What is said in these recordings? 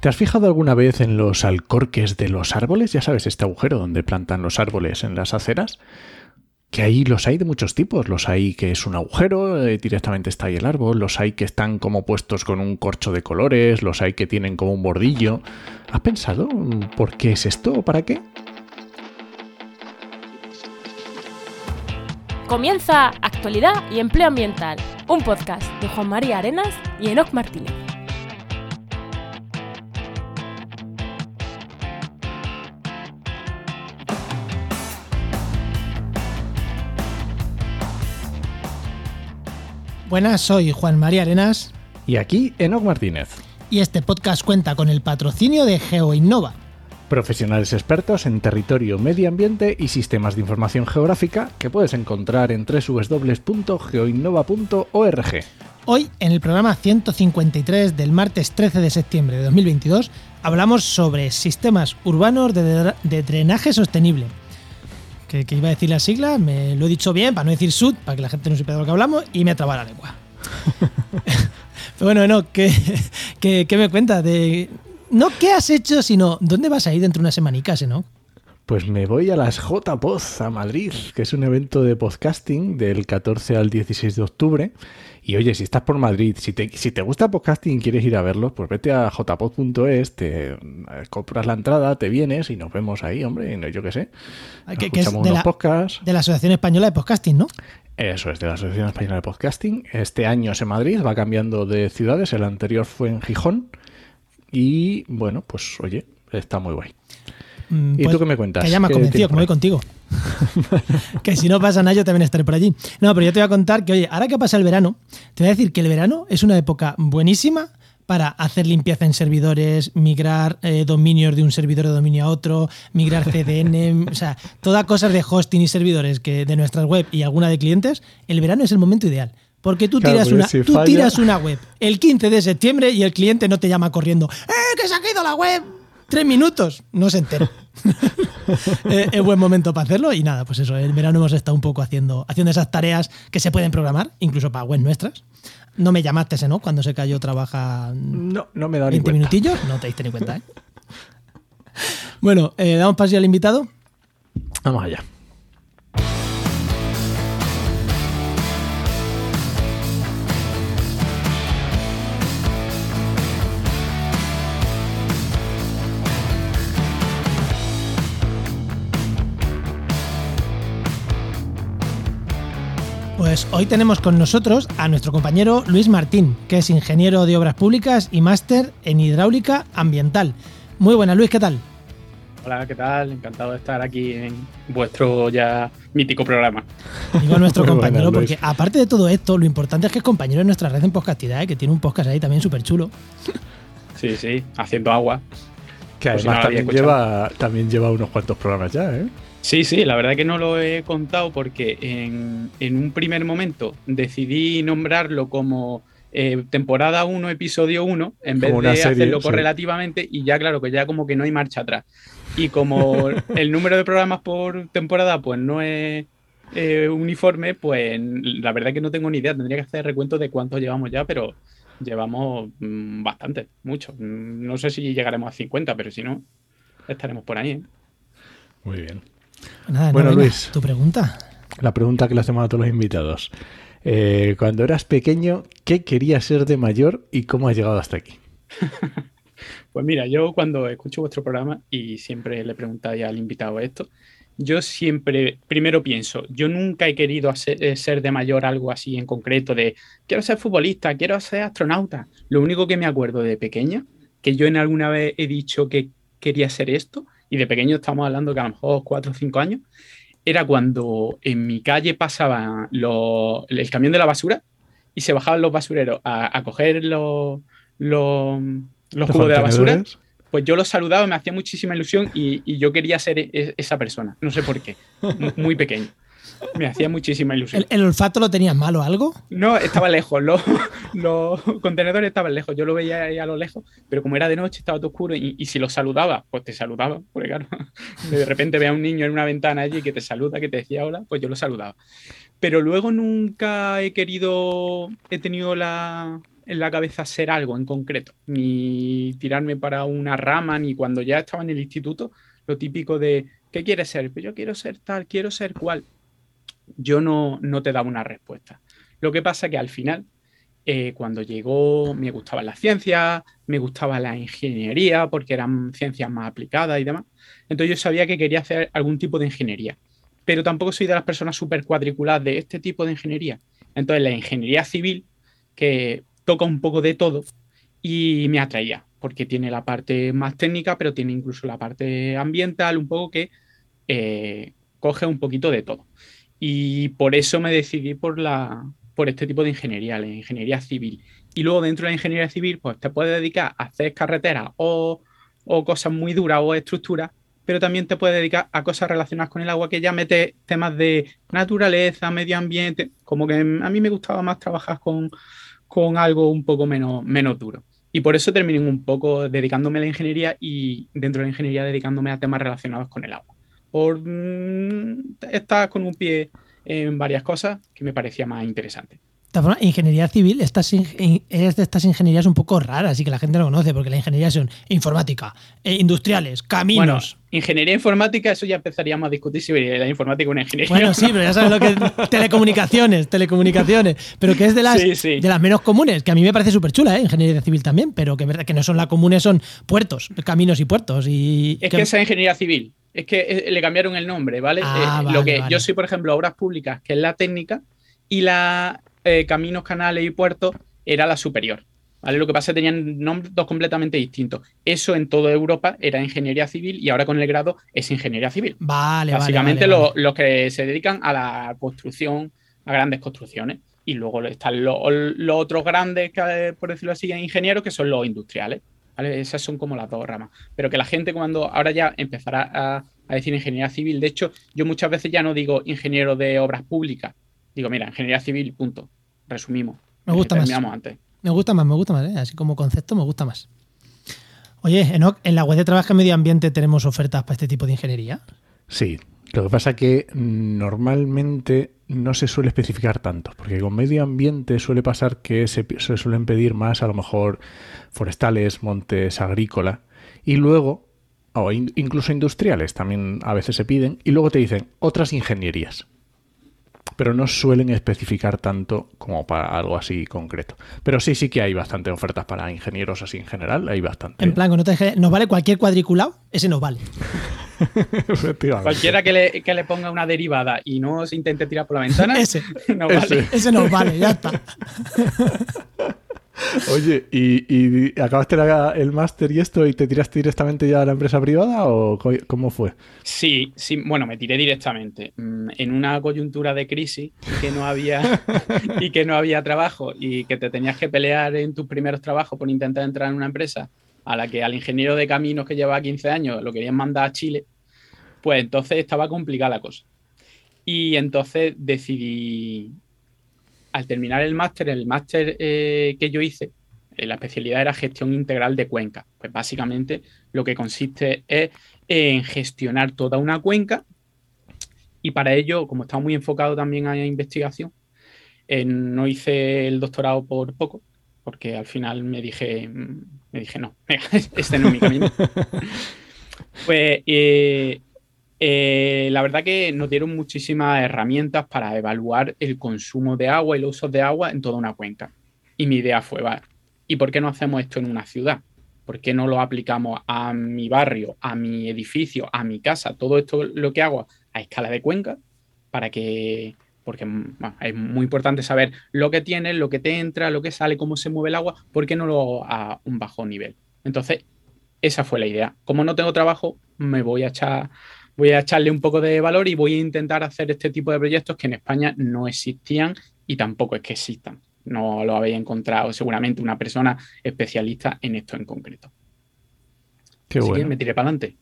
¿Te has fijado alguna vez en los alcorques de los árboles? Ya sabes, este agujero donde plantan los árboles en las aceras. Que ahí los hay de muchos tipos. Los hay que es un agujero, eh, directamente está ahí el árbol. Los hay que están como puestos con un corcho de colores. Los hay que tienen como un bordillo. ¿Has pensado por qué es esto o para qué? Comienza Actualidad y Empleo Ambiental, un podcast de Juan María Arenas y Enoc Martínez. Buenas, soy Juan María Arenas. Y aquí Enoc Martínez. Y este podcast cuenta con el patrocinio de GeoInnova. Profesionales expertos en territorio, medio ambiente y sistemas de información geográfica que puedes encontrar en www.geoinnova.org. Hoy, en el programa 153 del martes 13 de septiembre de 2022, hablamos sobre sistemas urbanos de, de drenaje sostenible que, iba a decir la sigla, me lo he dicho bien, para no decir sud, para que la gente no sepa de lo que hablamos, y me ha trabado la lengua. Pero bueno, no, ¿qué, qué, me cuentas? De, no qué has hecho, sino dónde vas a ir dentro de unas semanicas, ¿no? Pues me voy a las JPoz a Madrid, que es un evento de podcasting del 14 al 16 de octubre. Y oye, si estás por Madrid, si te, si te gusta podcasting y quieres ir a verlo, pues vete a jpod.es, te eh, compras la entrada, te vienes y nos vemos ahí, hombre, yo qué sé. Que, es de la, de la Asociación Española de Podcasting, ¿no? Eso es, de la Asociación Española de Podcasting. Este año es en Madrid, va cambiando de ciudades, el anterior fue en Gijón. Y bueno, pues oye, está muy guay. Mm, ¿Y tú pues, qué me cuentas? Que ya me ha convencido, como voy contigo. que si no pasa nada, yo también estaré por allí. No, pero yo te voy a contar que, oye, ahora que pasa el verano, te voy a decir que el verano es una época buenísima para hacer limpieza en servidores, migrar eh, dominios de un servidor de dominio a otro, migrar CDN, o sea, todas cosas de hosting y servidores que de nuestras web y alguna de clientes, el verano es el momento ideal. Porque tú, tiras, una, tú tiras una web el 15 de septiembre y el cliente no te llama corriendo, ¡eh, que se ha caído la web! Tres minutos, no se entera. Eh, es buen momento para hacerlo y nada, pues eso, el verano hemos estado un poco haciendo, haciendo esas tareas que se pueden programar, incluso para web nuestras. No me llamaste, ¿no? Cuando se cayó trabaja no, no me da 20 minutillos, no te diste ni cuenta, ¿eh? bueno, eh, ¿damos paso al invitado? Vamos allá. Pues hoy tenemos con nosotros a nuestro compañero Luis Martín, que es ingeniero de obras públicas y máster en hidráulica ambiental. Muy buenas, Luis, ¿qué tal? Hola, ¿qué tal? Encantado de estar aquí en vuestro ya mítico programa. Digo a nuestro compañero, porque aparte de todo esto, lo importante es que es compañero de nuestra red en Podcastidad, ¿eh? que tiene un podcast ahí también súper chulo. Sí, sí, haciendo agua. Que además también, lleva, también lleva unos cuantos programas ya, ¿eh? Sí, sí, la verdad que no lo he contado porque en, un primer momento decidí nombrarlo como eh, temporada 1, episodio 1, en vez de hacerlo correlativamente y ya claro que ya como que no hay marcha atrás. Y como el número de programas por temporada pues no es eh, uniforme, pues la verdad que no tengo ni idea, tendría que hacer recuento de cuántos llevamos ya, pero llevamos mm, bastante, mucho. Mm, no sé si llegaremos a 50, pero si no, estaremos por ahí. ¿eh? Muy bien bueno, Luis. ¿Tu pregunta? La pregunta que le hacemos a todos los invitados. Eh, cuando eras pequeño, ¿qué querías ser de mayor y cómo has llegado hasta aquí? pues mira, yo cuando escucho vuestro programa y siempre le preguntáis al invitado esto, yo siempre, primero pienso, yo nunca he querido eh, ser de mayor algo así en concreto, de quiero ser futbolista, quiero ser astronauta. Lo único que me acuerdo de pequeño, que yo en alguna vez he dicho que quería ser esto, y de pequeño estamos hablando que a lo mejor cuatro o cinco años, era cuando en mi calle pasaba el camión de la basura y se bajaban los basureros a, coger los, los, cubos de la basura. Pues yo los saludaba, me hacía muchísima ilusión y, y yo quería ser e, esa persona. No sé por qué. Muy pequeño. Me hacía muchísima ilusión. ¿El, olfato lo tenías malo algo? No, estaba lejos. Los, los, contenedores estaban lejos. Yo lo veía ahí a lo lejos, pero como era de noche, estaba todo oscuro. Y, si lo saludaba, pues te saludaba. Porque claro, de repente ve a un niño en una ventana allí que te saluda, que te decía hola, pues yo lo saludaba. Pero luego nunca he querido, he tenido la, en la cabeza ser algo en concreto, ni tirarme para una rama, ni cuando ya estaba en el instituto, lo típico de, ¿qué quieres ser? Pues yo quiero ser tal, quiero ser cual. Yo no, no te daba una respuesta. Lo que pasa que al final, eh, cuando llegó, me gustaba la ciencia, me gustaba la ingeniería, porque eran ciencias más aplicadas y demás. Entonces yo sabía que quería hacer algún tipo de ingeniería. Pero tampoco soy de las personas súper cuadriculadas de este tipo de ingeniería. Entonces la ingeniería civil, que toca un poco de todo, y me atraía, porque tiene la parte más técnica, pero tiene incluso la parte ambiental, un poco que eh, coge un poquito de todo. Y por eso me decidí por, la, por este tipo de ingeniería, la ingeniería civil. Y luego dentro de la ingeniería civil, pues te puedes dedicar a hacer carreteras o, o cosas muy duras o estructuras, pero también te puedes dedicar a cosas relacionadas con el agua que ya mete temas de naturaleza, medio ambiente, como que a mí me gustaba más trabajar con, con algo un poco menos, menos duro. Y por eso terminé un poco dedicándome a la ingeniería y dentro de la ingeniería dedicándome a temas relacionados con el agua. Por mm, estar con un pie en varias cosas que me parecía más interesante ingeniería civil es de estas ingenierías un poco raras y que la gente no conoce, porque la ingeniería son informática, eh, industriales, caminos. Bueno, ingeniería informática, eso ya empezaríamos a discutir si la informática es una ingeniería. Bueno, sí, pero ya sabes lo que telecomunicaciones, telecomunicaciones, pero que es de las, De las menos comunes, que a mí me parece súper chula, ¿eh? ingeniería civil también, pero que, que no son las comunes, son puertos, caminos y puertos. Y, es que, esa ingeniería civil, es que eh, le cambiaron el nombre, ¿vale? Ah, lo que yo soy, por ejemplo, obras públicas, que es la técnica, y la eh, caminos, canales y puertos era la superior. ¿vale? Lo que pasa es que tenían nombres completamente distintos. Eso en toda Europa era ingeniería civil y ahora con el grado es ingeniería civil. Vale, Básicamente vale, los que se dedican a la construcción, a grandes construcciones. Y luego están los, otros grandes, por decirlo así, ingenieros, que son los industriales. Esas son como las dos ramas. Pero que la gente cuando ahora ya empezará a, a decir ingeniería civil, de hecho, yo muchas veces ya no digo ingeniero de obras públicas, Digo, mira, ingeniería civil, punto. Resumimos. Me gusta más. Antes. Me gusta más, me gusta más, ¿eh? así como concepto me gusta más. Oye, Enoch, ¿en la web de trabajo en medio ambiente tenemos ofertas para este tipo de ingeniería? Sí, lo que pasa es que normalmente no se suele especificar tanto, porque con medio ambiente suele pasar que se, se suelen pedir más a lo mejor forestales, montes, agrícola, y luego, o incluso industriales también a veces se piden, y luego te dicen otras ingenierías pero no suelen especificar tanto como para algo así concreto. Pero sí, sí que hay bastante ofertas para ingenieros así en general, hay bastante. En plan, nos vale cualquier cuadriculado, ese nos vale. Cualquiera que le, que le, ponga una derivada y no se intente tirar por la ventana, ese, nos vale. ese nos vale, ya está. Oye, ¿y, acabaste el máster y esto y te tiraste directamente ya a la empresa privada o cómo fue? Sí, sí, bueno, me tiré directamente. Mm, en una coyuntura de crisis que no había y que no había trabajo y que te tenías que pelear en tus primeros trabajos por intentar entrar en una empresa a la que al ingeniero de caminos que llevaba 15 años lo querían mandar a Chile, pues entonces estaba complicada la cosa. Y entonces decidí al terminar el máster, el máster eh, que yo hice, eh, la especialidad era gestión integral de cuenca. Pues básicamente lo que consiste es en gestionar toda una cuenca y para ello, como estaba muy enfocado también a investigación, eh, no hice el doctorado por poco, porque al final me dije, me dije no, este no es mi camino. pues eh, la verdad que nos dieron muchísimas herramientas para evaluar el consumo de agua y los usos de agua en toda una cuenca. Y mi idea fue, ¿y por qué no hacemos esto en una ciudad? ¿Por qué no lo aplicamos a mi barrio, a mi edificio, a mi casa? Todo esto lo que hago a escala de cuenca para que, porque es muy importante saber lo que tienes, lo que te entra, lo que sale, cómo se mueve el agua, ¿por qué no lo hago a un bajo nivel? Entonces, esa fue la idea. Como no tengo trabajo, me voy a echar voy a echarle un poco de valor y voy a intentar hacer este tipo de proyectos que en España no existían y tampoco es que existan. No lo habéis encontrado seguramente una persona especialista en esto en concreto. Qué Así que me tiré para adelante.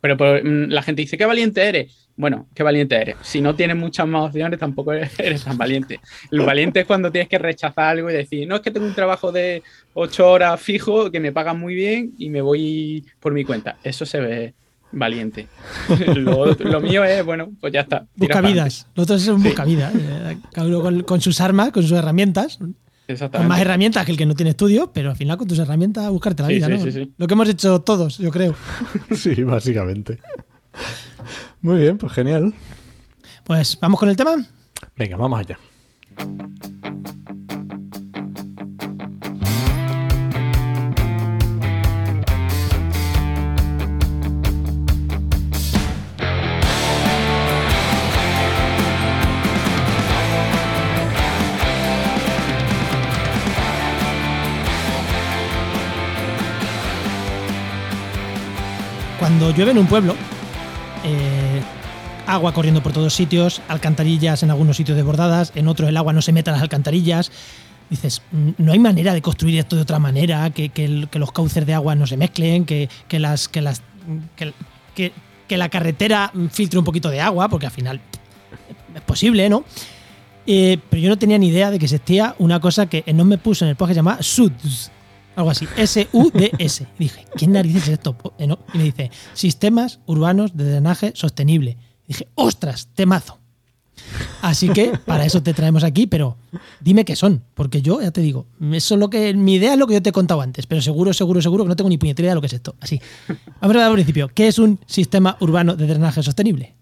Pero, mm, la gente dice, qué valiente eres. Bueno, qué valiente eres. Si no tienes muchas más opciones, tampoco eres, tan valiente. Lo valiente es cuando tienes que rechazar algo y decir, no es que tengo un trabajo de ocho horas fijo, que me pagan muy bien y me voy por mi cuenta. Eso se ve, valiente. lo, mío es, bueno, pues ya está. Buscavidas. Lo otro es un buscavidas. Eh, cada uno con, sus armas, con sus herramientas. Con más herramientas que el que no tiene estudio, pero al final con tus herramientas buscarte la vida, ¿no? Lo que hemos hecho todos, yo creo. sí, básicamente. Muy bien, pues genial. Pues vamos con el tema. Venga, vamos allá. Cuando llueve en un pueblo, eh, agua corriendo por todos sitios, alcantarillas en algunos sitios desbordadas, en otros el agua no se mete a las alcantarillas. Dices, mm, no hay manera de construir esto de otra manera, que, los cauces de agua no se mezclen, que, las, que, las, que, la carretera filtre un poquito de agua, porque al final es posible, ¿no? Eh, pero yo no tenía ni idea de que existía una cosa que no me puso en el podcast llamada SUDS, algo así, S-U-D-S. Dije, ¿quién narices es esto? Eh, y me dice, Sistemas Urbanos de Drenaje Sostenible. dije, ostras, temazo. Así que para eso te traemos aquí, pero dime qué son, porque yo ya te digo, eso es lo que mi idea es lo que yo te he contado antes, pero seguro, seguro, seguro que no tengo ni puñetera idea de lo que es esto. Así. Vamos a ver al principio, ¿qué es un sistema urbano de drenaje sostenible?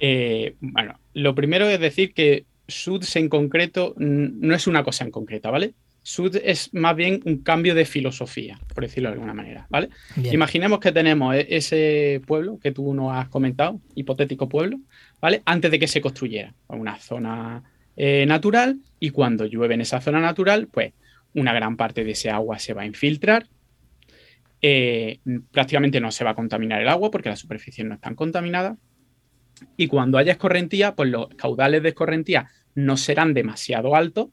Eh, bueno, lo primero es decir que SUDS en concreto no es una cosa en concreta, ¿vale? Sud es más bien un cambio de filosofía, por decirlo de alguna manera, ¿vale? Imaginemos que tenemos e-, ese pueblo que tú nos has comentado, hipotético pueblo, ¿vale? Antes de que se construyera, una zona eh, natural y cuando llueve en esa zona natural, pues una gran parte de ese agua se va a infiltrar, eh, prácticamente no se va a contaminar el agua porque las superficies no están contaminadas y cuando haya escorrentía, pues los caudales de escorrentía no serán demasiado altos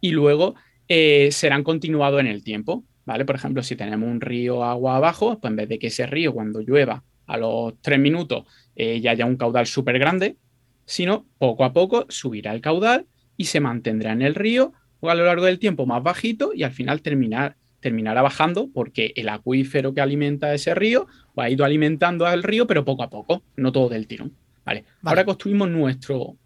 y luego eh, serán continuados en el tiempo. ¿vale? Por ejemplo, si tenemos un río agua abajo, pues en vez de que ese río cuando llueva a los tres minutos eh, ya haya un caudal súper grande, sino poco a poco subirá el caudal y se mantendrá en el río o a lo largo del tiempo más bajito y al final terminar, terminará bajando porque el acuífero que alimenta ese río ha ido alimentando al río, pero poco a poco, no todo del tirón. Vale. Ahora construimos nuestro,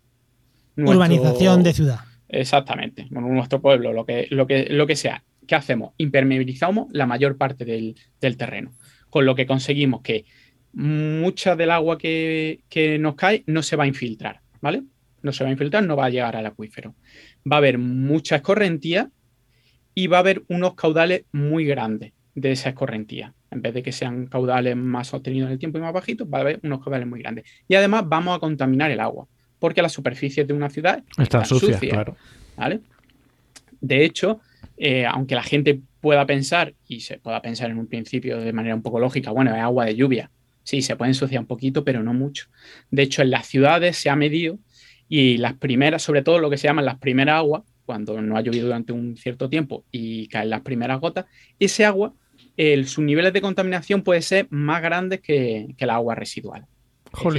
nuestro, Urbanización de ciudad. Exactamente, bueno, nuestro pueblo, lo que, lo, que, lo que sea. ¿Qué hacemos? Impermeabilizamos la mayor parte del, terreno, con lo que conseguimos que mucha del agua que, nos cae no se va a infiltrar, ¿vale? No se va a infiltrar, no va a llegar al acuífero. Va a haber mucha escorrentía y va a haber unos caudales muy grandes de esa escorrentía. En vez de que sean caudales más sostenidos en el tiempo y más bajitos, va a haber unos caudales muy grandes. Y además vamos a contaminar el agua porque las superficies de una ciudad están, sucias. Claro. ¿vale? De hecho, eh, aunque la gente pueda pensar, y se pueda pensar en un principio de manera un poco lógica, bueno, es agua de lluvia. Sí, se puede ensuciar un poquito, pero no mucho. De hecho, en las ciudades se ha medido y las primeras, sobre todo lo que se llaman las primeras aguas, cuando no ha llovido durante un cierto tiempo y caen las primeras gotas, ese agua, el, sus niveles de contaminación puede ser más grandes que, que la agua residual.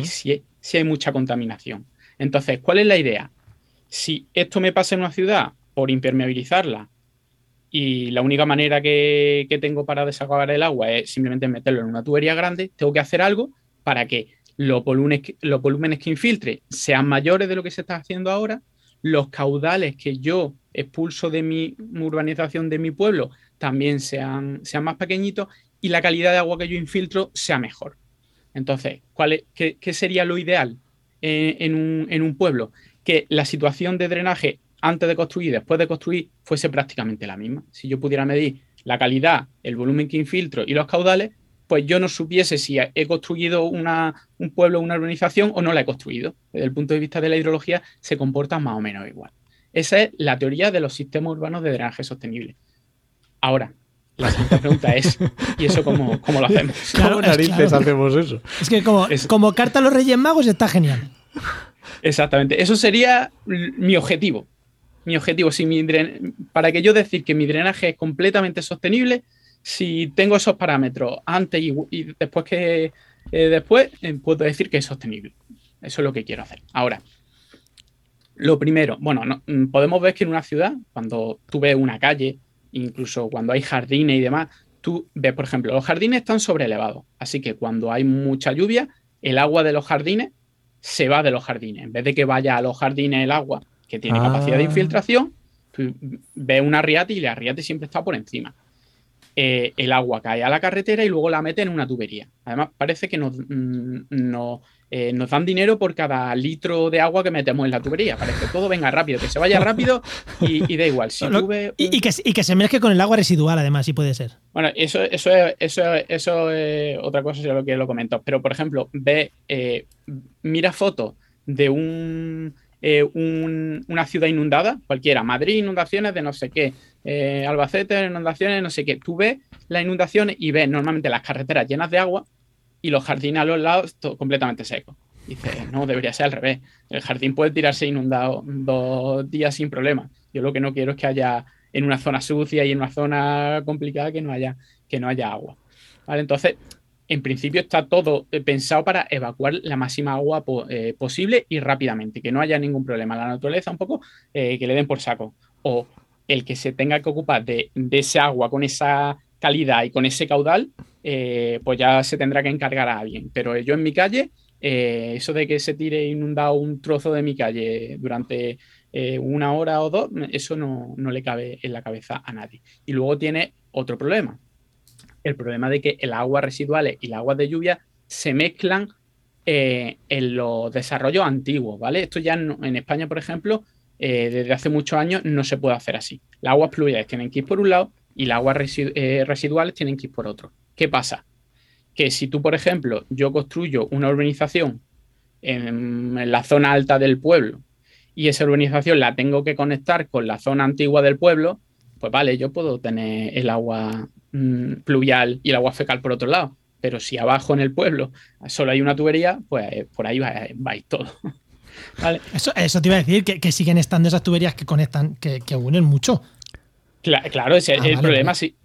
si, si hay mucha contaminación. Entonces, ¿cuál es la idea? Si esto me pasa en una ciudad por impermeabilizarla y la única manera que, tengo para desahogar el agua es simplemente meterlo en una tubería grande, tengo que hacer algo para que los volúmenes, que infiltre sean mayores de lo que se está haciendo ahora, los caudales que yo expulso de mi urbanización, de mi pueblo, también sean, sean más pequeñitos y la calidad de agua que yo infiltro sea mejor. Entonces, ¿cuál qué, sería lo ideal? En, un, pueblo, que la situación de drenaje antes de construir y después de construir fuese prácticamente la misma. Si yo pudiera medir la calidad, el volumen que infiltro y los caudales, pues yo no supiese si he construido un pueblo, una urbanización o no la he construido. Desde el punto de vista de la hidrología se comporta más o menos igual. Esa es la teoría de los sistemas urbanos de drenaje sostenible. Ahora, la siguiente pregunta es, ¿y eso cómo, lo hacemos? ¿Cómo narices hacemos eso? Es que como, como carta a los Reyes Magos está genial. Exactamente. Eso sería mi objetivo. Mi objetivo, si mi para que yo decir que mi drenaje es completamente sostenible, si tengo esos parámetros antes y, después que eh, después, eh, puedo decir que es sostenible. Eso es lo que quiero hacer. Ahora, lo primero, bueno, mm, podemos ver que en una ciudad, cuando tú ves una calle, incluso cuando hay jardines y demás, tú ves, por ejemplo, los jardines están elevados, así que cuando hay mucha lluvia, el agua de los jardines se va de los jardines. En vez de que vaya a los jardines el agua que tiene capacidad de ah. infiltración, ves una riata y la riata siempre está por encima. Eh, el agua cae a la carretera y luego la mete en una tubería. Además, parece que nos, mm, eh, nos dan dinero por cada litro de agua que metemos en la tubería. Parece que todo venga rápido, que se vaya rápido y, da igual. y, que, se mezcle con el agua residual, además, si puede ser. Bueno, eso, eso, es, eso, eso es otra cosa, si lo que lo comento. Pero, por ejemplo, ve, eh, mira fotos de un eh, una ciudad inundada, cualquiera, Madrid, inundaciones de no sé qué, eh, Albacete, inundaciones, no sé qué. Tú ves las inundaciones y ves normalmente las carreteras llenas de agua y los jardines a los lados completamente secos. Dices, no, debería ser al revés. El jardín puede tirarse inundado dos días sin problema. Yo lo que no quiero es que haya en una zona sucia y en una zona complicada que no haya, que no haya agua. ¿Vale? Entonces, en principio está todo eh, pensado para evacuar la máxima agua eh, posible y rápidamente, que no haya ningún problema. La naturaleza un poco eh, que le den por saco. O el que se tenga que ocupar de, ese agua con esa calidad y con ese caudal, pues ya se tendrá que encargar a alguien. Pero yo en mi calle, eso de que se tire inundado un trozo de mi calle durante una hora o dos, eso no, no le cabe en la cabeza a nadie. Y luego tiene otro problema el problema de que el agua residuales y las aguas de lluvia se mezclan eh, en los desarrollos antiguos, ¿vale? Esto ya en, España, por ejemplo, eh, desde hace muchos años no se puede hacer así. Las aguas pluviales tienen que ir por un lado y las aguas eh, residuales tienen que ir por otro. ¿Qué pasa? Que si tú, por ejemplo, yo construyo una urbanización en la zona alta del pueblo y esa urbanización la tengo que conectar con la zona antigua del pueblo, pues vale, yo puedo tener el agua Mm, pluvial y el agua fecal por otro lado. Pero si abajo en el pueblo solo hay una tubería, pues eh, por ahí va, vais todo. Eso, eso te iba a decir, que, siguen estando esas tuberías que conectan, que, unen mucho. Claro, ese es ah, el problema, sí.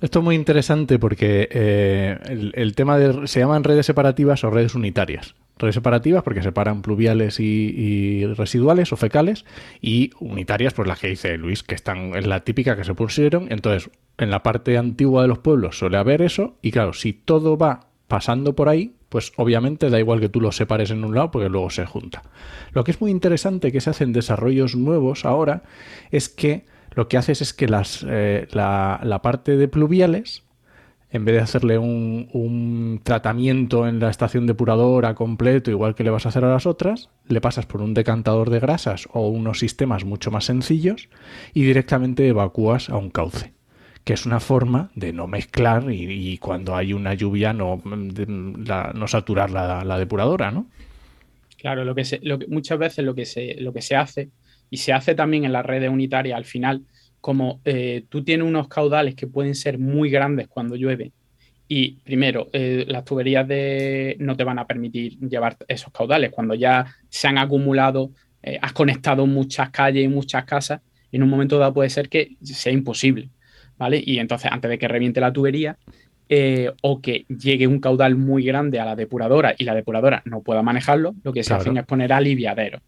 Esto es muy interesante porque eh, el, tema de. se llaman redes separativas o redes unitarias separativas porque separan pluviales y, residuales o fecales y unitarias, pues las que dice Luis, que están en la típica que se pusieron. Entonces, en la parte antigua de los pueblos suele haber eso y claro, si todo va pasando por ahí, pues obviamente da igual que tú lo separes en un lado porque luego se junta. Lo que es muy interesante que se hacen desarrollos nuevos ahora es que lo que haces es que las, eh, la parte de pluviales en vez de hacerle un, tratamiento en la estación depuradora completo, igual que le vas a hacer a las otras, le pasas por un decantador de grasas o unos sistemas mucho más sencillos y directamente evacúas a un cauce que es una forma de no mezclar y, cuando hay una lluvia no, saturar la, depuradora, ¿no? Claro, lo que, se, lo que muchas veces lo que, se, lo que se hace, y se hace también en las redes unitarias al final, como eh, tú tienes unos caudales que pueden ser muy grandes cuando llueve y primero, eh, las tuberías de, no te van a permitir llevar esos caudales. Cuando ya se han acumulado, eh, has conectado muchas calles y muchas casas, en un momento dado puede ser que sea imposible, ¿vale? Y entonces, antes de que reviente la tubería, o que llegue un caudal muy grande a la depuradora y la depuradora no pueda manejarlo, lo que se hace es poner aliviaderos.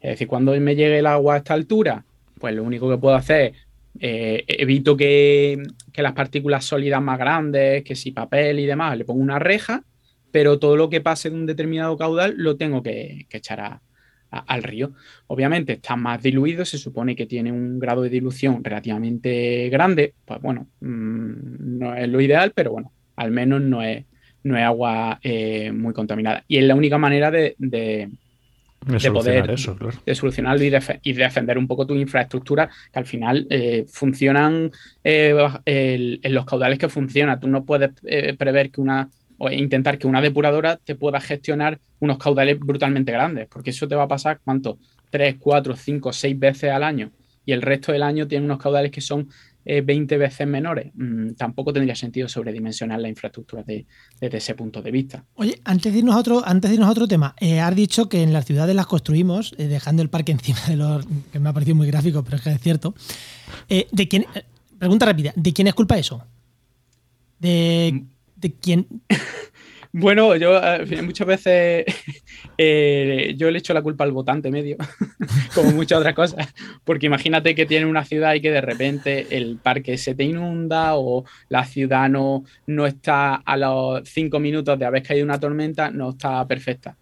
Es decir, cuando me llegue el agua a esta altura, pues lo único que puedo hacer es eh, evito que, las partículas sólidas más grandes, que si papel y demás, le pongo una reja, pero todo lo que pase de un determinado caudal lo tengo que, echar al río. Obviamente está más diluido, se supone que tiene un grado de dilución relativamente grande, pues bueno, mm, no es lo ideal, pero bueno, al menos no es, no es agua eh, muy contaminada. Y es la única manera de, poder eso, de solucionarlo y, y, defender un poco tu infraestructura que al final eh, funcionan eh, en los caudales que funciona. Tú no puedes eh, prever que una o intentar que una depuradora te pueda gestionar unos caudales brutalmente grandes, porque eso te va a pasar cuánto, tres, cuatro, cinco, seis veces al año. Y el resto del año tiene unos caudales que son 20 eh, veces menores, mm, tampoco tendría sentido sobredimensionar la infraestructura desde ese punto de vista. Oye, antes de irnos a otro, antes de irnos a otro tema, eh, has dicho que en las ciudades las construimos eh, dejando el parque encima de los. que me ha parecido muy gráfico, pero es que es cierto. ¿De quién, pregunta rápida, ¿de quién es culpa eso? ¿De, mm. de quién? Bueno, yo muchas veces eh, yo le echo la culpa al votante medio, como muchas otras cosas, porque imagínate que tiene una ciudad y que de repente el parque se te inunda o la ciudad no, no está a los cinco minutos de haber caído una tormenta, no está perfecta.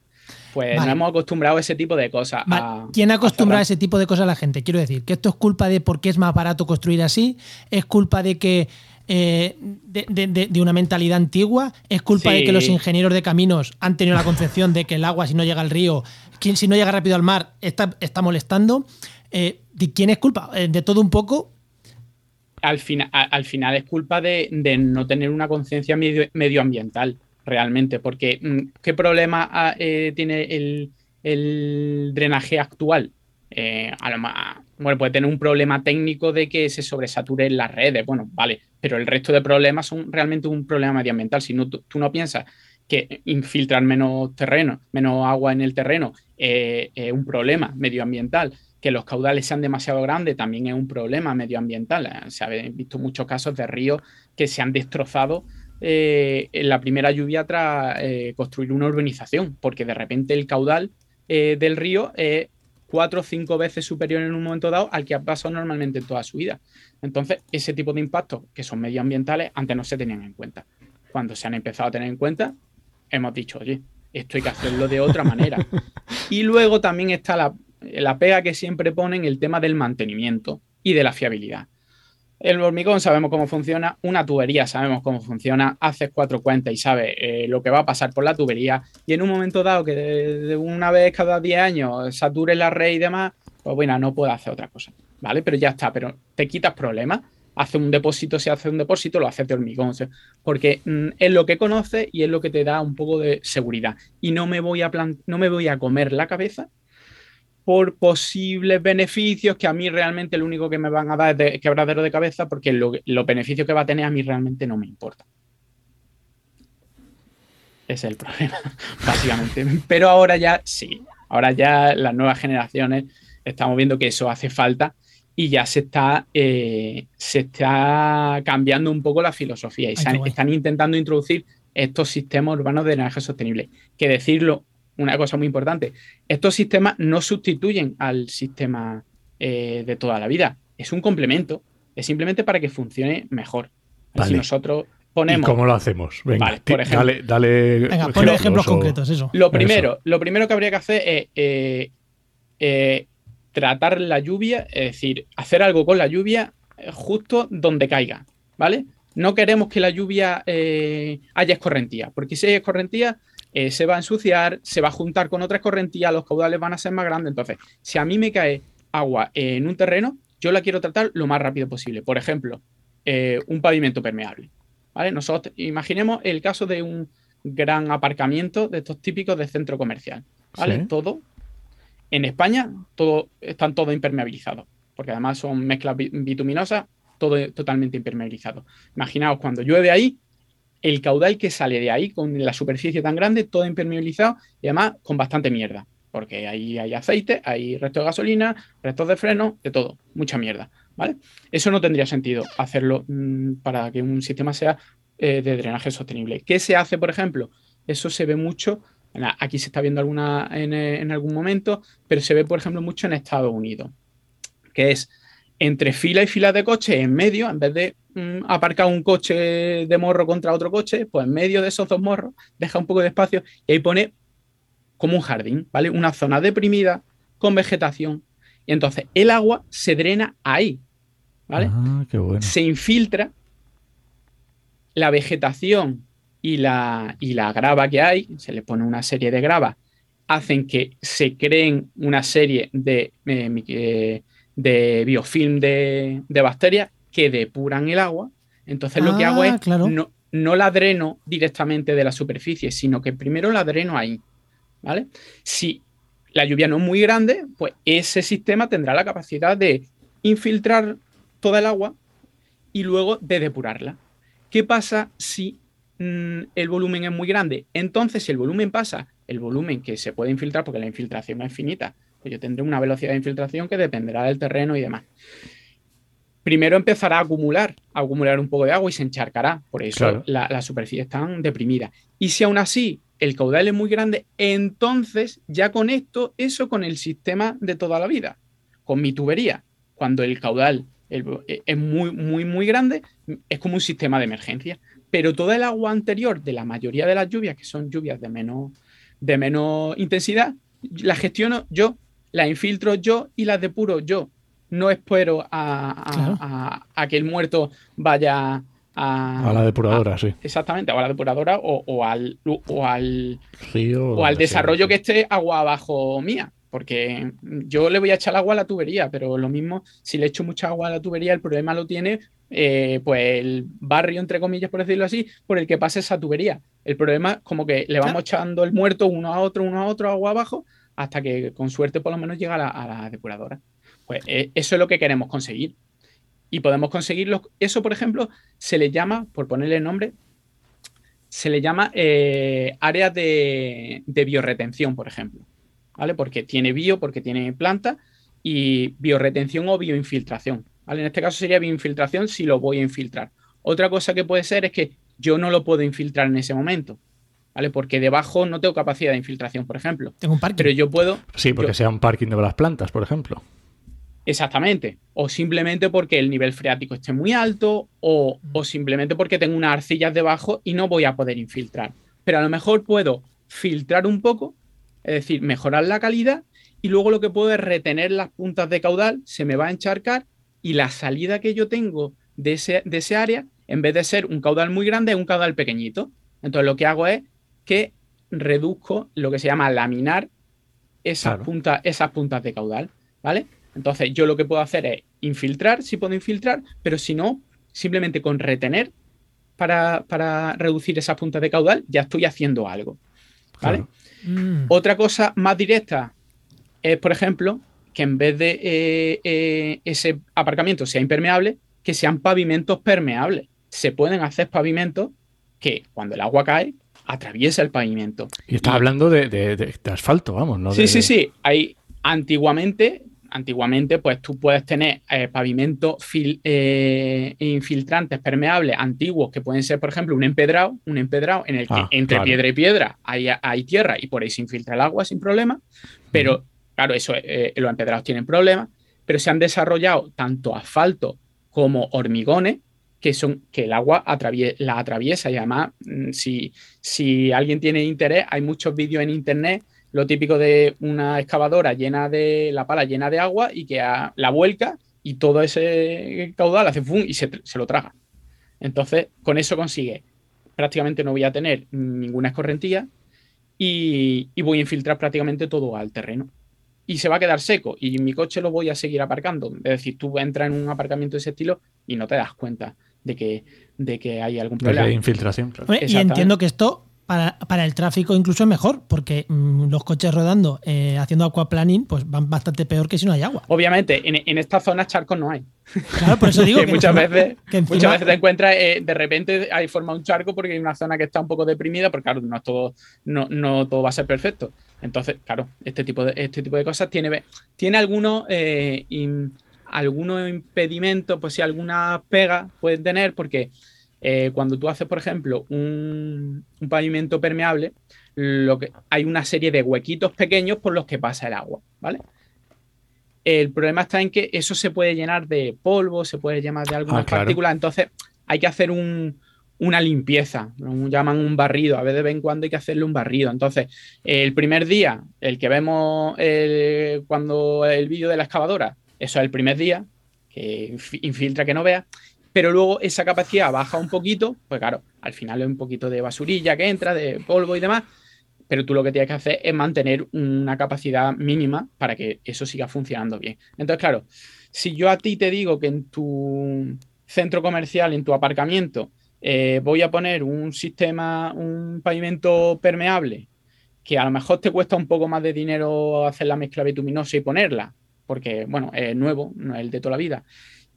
Pues no hemos acostumbrado a ese tipo de cosas. ¿Quién ha acostumbrado a, ese tipo de cosas a la gente? Quiero decir, que esto es culpa de por qué es más barato construir así, es culpa de que eh, de, una mentalidad antigua, es culpa de que los ingenieros de caminos han tenido la concepción de que el agua, si no llega al río, si no llega rápido al mar, está, está molestando. Eh, ¿De quién es culpa? Eh, de todo un poco. Al, al final es culpa de, no tener una conciencia medioambiental, realmente, porque mm, ¿qué problema ah, tiene el, el drenaje actual? Eh, bueno, puede tener un problema técnico de que se sobresaturen las redes, bueno, vale, pero el resto de problemas son realmente un problema medioambiental. Si no, tú, no piensas que infiltrar menos terreno, menos agua en el terreno eh, es un problema medioambiental, que los caudales sean demasiado grandes también es un problema medioambiental. Eh, se han visto muchos casos de ríos que se han destrozado en la primera lluvia tras construir una urbanización, porque de repente el caudal del río es cuatro o cinco veces superior en un momento dado al que ha pasado normalmente en toda su vida. Entonces, ese tipo de impactos que son medioambientales antes no se tenían en cuenta. Cuando se han empezado a tener en cuenta, hemos dicho, oye, esto hay que hacerlo de otra manera. Y luego también está la, la pega que siempre ponen el tema del mantenimiento y de la fiabilidad. El hormigón sabemos cómo funciona, una tubería sabemos cómo funciona, haces cuatro cuentas y sabes eh, lo que va a pasar por la tubería y en un momento dado que de, una vez cada 10 años satures la red y demás, pues bueno, no puedo hacer otra cosa, ¿vale? Pero ya está, pero te quitas problemas, hace un depósito, si hace un depósito, lo haces de hormigón, porque mm, es lo que conoces y es lo que te da un poco de seguridad y no me voy a, no me voy a comer la cabeza por posibles beneficios que a mí realmente lo único que me van a dar es de quebradero de cabeza porque los beneficios que va a tener a mí realmente no me importa. Ese es el problema, básicamente. Pero ahora ya sí, ahora ya las nuevas generaciones estamos viendo que eso hace falta y ya se está, eh, se está cambiando un poco la filosofía y están intentando introducir estos sistemas urbanos de energía sostenible. Que decirlo una cosa muy importante, estos sistemas no sustituyen al sistema eh, de toda la vida, es un complemento, es simplemente para que funcione mejor. Si nosotros ponemos... ¿Y cómo lo hacemos? Venga, por ejemplo, dale, Venga, ponle ejemplos concretos, eso. Lo primero, lo primero que habría que hacer es eh, eh, tratar la lluvia, es decir, hacer algo con la lluvia justo donde caiga, ¿vale? No queremos que la lluvia haya escorrentía, porque si hay escorrentía, eh, se va a ensuciar, se va a juntar con otras correntías, los caudales van a ser más grandes. Entonces, si a mí me cae agua en un terreno, yo la quiero tratar lo más rápido posible. Por ejemplo, eh, un pavimento permeable. ¿vale? Nosotros imaginemos el caso de un gran aparcamiento de estos típicos de centro comercial. ¿vale? Todo. En España, todo, están todos impermeabilizados, porque además son mezclas bituminosas, todo totalmente impermeabilizado. Imaginaos cuando llueve ahí, el caudal que sale de ahí con la superficie tan grande, todo impermeabilizado y además con bastante mierda, porque ahí hay aceite, hay restos de gasolina, restos de freno, de todo, mucha mierda, ¿vale? Eso no tendría sentido hacerlo mm, para que un sistema sea eh, de drenaje sostenible. ¿Qué se hace, por ejemplo? Eso se ve mucho, aquí se está viendo alguna en, en algún momento, pero se ve, por ejemplo, mucho en Estados Unidos, que es entre fila y fila de coches en medio, en vez de mm, aparcar un coche de morro contra otro coche, pues en medio de esos dos morros deja un poco de espacio y ahí pone como un jardín, ¿vale? Una zona deprimida con vegetación. Y entonces el agua se drena ahí, ¿vale? Ah, qué bueno. Se infiltra la vegetación y la, y la grava que hay, se le pone una serie de gravas, hacen que se creen una serie de... Eh, de biofilm de, bacterias que depuran el agua. Entonces lo que hago ah, es no, no la dreno directamente de la superficie, sino que primero la dreno ahí. ¿Vale? Si la lluvia no es muy grande, pues ese sistema tendrá la capacidad de infiltrar toda el agua y luego de depurarla. ¿Qué pasa si mm, el volumen es muy grande? Entonces, si el volumen pasa, el volumen que se puede infiltrar, porque la infiltración es finita, pues yo tendré una velocidad de infiltración que dependerá del terreno y demás. Primero empezará a acumular, a acumular un poco de agua y se encharcará, por eso la, superficie está deprimida. Y si aún así el caudal es muy grande, entonces ya conecto eso con el sistema de toda la vida, con mi tubería. Cuando el caudal es muy, muy, muy grande, es como un sistema de emergencia. Pero toda el agua anterior de la mayoría de las lluvias, que son lluvias de menos de menos intensidad, las gestiono yo, las infiltro yo y las depuro yo. No espero a, que el muerto vaya a, a la depuradora, sí. Exactamente, a la depuradora o, al, o al, o al desarrollo que esté agua abajo mía. Porque yo le voy a echar agua a la tubería, pero lo mismo, si le echo mucha agua a la tubería, el problema lo tiene eh, pues el barrio, entre comillas, por decirlo así, por el que pase esa tubería. El problema es como que le vamos echando el muerto uno a otro, uno a otro, agua abajo, hasta que con suerte por lo menos llega a la, depuradora. Pues eh, eso es lo que queremos conseguir. Y podemos conseguirlo. Eso, por ejemplo, se le llama, por ponerle nombre, se le llama eh, área de, de bioretención, por ejemplo. ¿Vale? Porque tiene bio, porque tiene planta y bioretención o bioinfiltración. En este caso sería bioinfiltración si lo voy a infiltrar. Otra cosa que puede ser es que yo no lo puedo infiltrar en ese momento. ¿Vale? Porque debajo no tengo capacidad de infiltración, por ejemplo. Tengo un parking. Pero yo puedo. Sí, porque sea un parking de las plantas, por ejemplo. Exactamente. O simplemente porque el nivel freático esté muy alto, o, o simplemente porque tengo unas arcillas debajo y no voy a poder infiltrar. Pero a lo mejor puedo filtrar un poco, es decir, mejorar la calidad, y luego lo que puedo es retener las puntas de caudal, se me va a encharcar y la salida que yo tengo de ese, de ese área, en vez de ser un caudal muy grande, es un caudal pequeñito. Entonces lo que hago es que reduzco lo que se llama laminar esas, puntas, esas puntas de caudal, ¿vale? Entonces yo lo que puedo hacer es infiltrar, si puedo infiltrar, pero si no, simplemente con retener para, reducir esas puntas de caudal, ya estoy haciendo algo, ¿vale? Mm. Otra cosa más directa es, por ejemplo, que en vez de eh, eh, ese aparcamiento sea impermeable, que sean pavimentos permeables. Se pueden hacer pavimentos que cuando el agua cae, atraviesa el pavimento. Y estás hablando de, asfalto, vamos, ¿no? Sí, sí, sí. Hay antiguamente, antiguamente, pues tú puedes tener eh, pavimentos infiltrantes permeables antiguos que pueden ser, por ejemplo, un empedrado, un empedrado en el que ah, entre piedra y piedra hay, hay, tierra y por ahí se infiltra el agua sin problema, pero Claro, eso, eh, los empedrados tienen problemas, pero se han desarrollado tanto asfalto como hormigones que son que el agua la atraviesa. Y además mm, si, si alguien tiene interés hay muchos vídeos en internet lo típico de una excavadora llena de la pala llena de agua y que la vuelca y todo ese caudal hace fum y se, lo traga. Entonces con eso consigue. Prácticamente no voy a tener ninguna escorrentía y voy a infiltrar prácticamente todo al terreno. Y se va a quedar seco y mi coche lo voy a seguir aparcando. Es decir, tú entras en un aparcamiento de ese estilo y no te das cuenta de que, de que hay algún problema. De infiltración. y entiendo que esto para, el tráfico incluso es mejor, porque mm, los coches rodando eh, haciendo aquaplaning pues van bastante peor que si no hay agua. Obviamente, en, en esta zona charcos no hay. Claro, por eso digo que, muchas, veces, muchas veces te encuentras, eh, de repente hay forma un charco porque hay una zona que está un poco deprimida, porque claro, no todo, no, no todo va a ser perfecto. Entonces, claro, este tipo de, este tipo de cosas tiene, tiene algunos, eh, algunos impedimentos, pues si alguna pega pueden tener, porque eh, cuando tú haces, por ejemplo, un, pavimento permeable, lo que, hay una serie de huequitos pequeños por los que pasa el agua, ¿vale? El problema está en que eso se puede llenar de polvo, se puede llenar de algunas ah, partículas, entonces hay que hacer una limpieza, llaman un barrido, a veces de vez en cuando hay que hacerle un barrido. Entonces, el primer día, el que vemos cuando el vídeo de la excavadora, eso es el primer día, que infiltra que no vea, pero luego esa capacidad baja un poquito, pues claro, al final es un poquito de basurilla que entra, de polvo y demás, pero tú lo que tienes que hacer es mantener una capacidad mínima para que eso siga funcionando bien. Entonces, claro, si yo a ti te digo que en tu centro comercial, en tu aparcamiento, eh, voy a poner un sistema, un pavimento permeable, que a lo mejor te cuesta un poco más de dinero hacer la mezcla bituminosa y ponerla, porque, bueno, es nuevo, no es el de toda la vida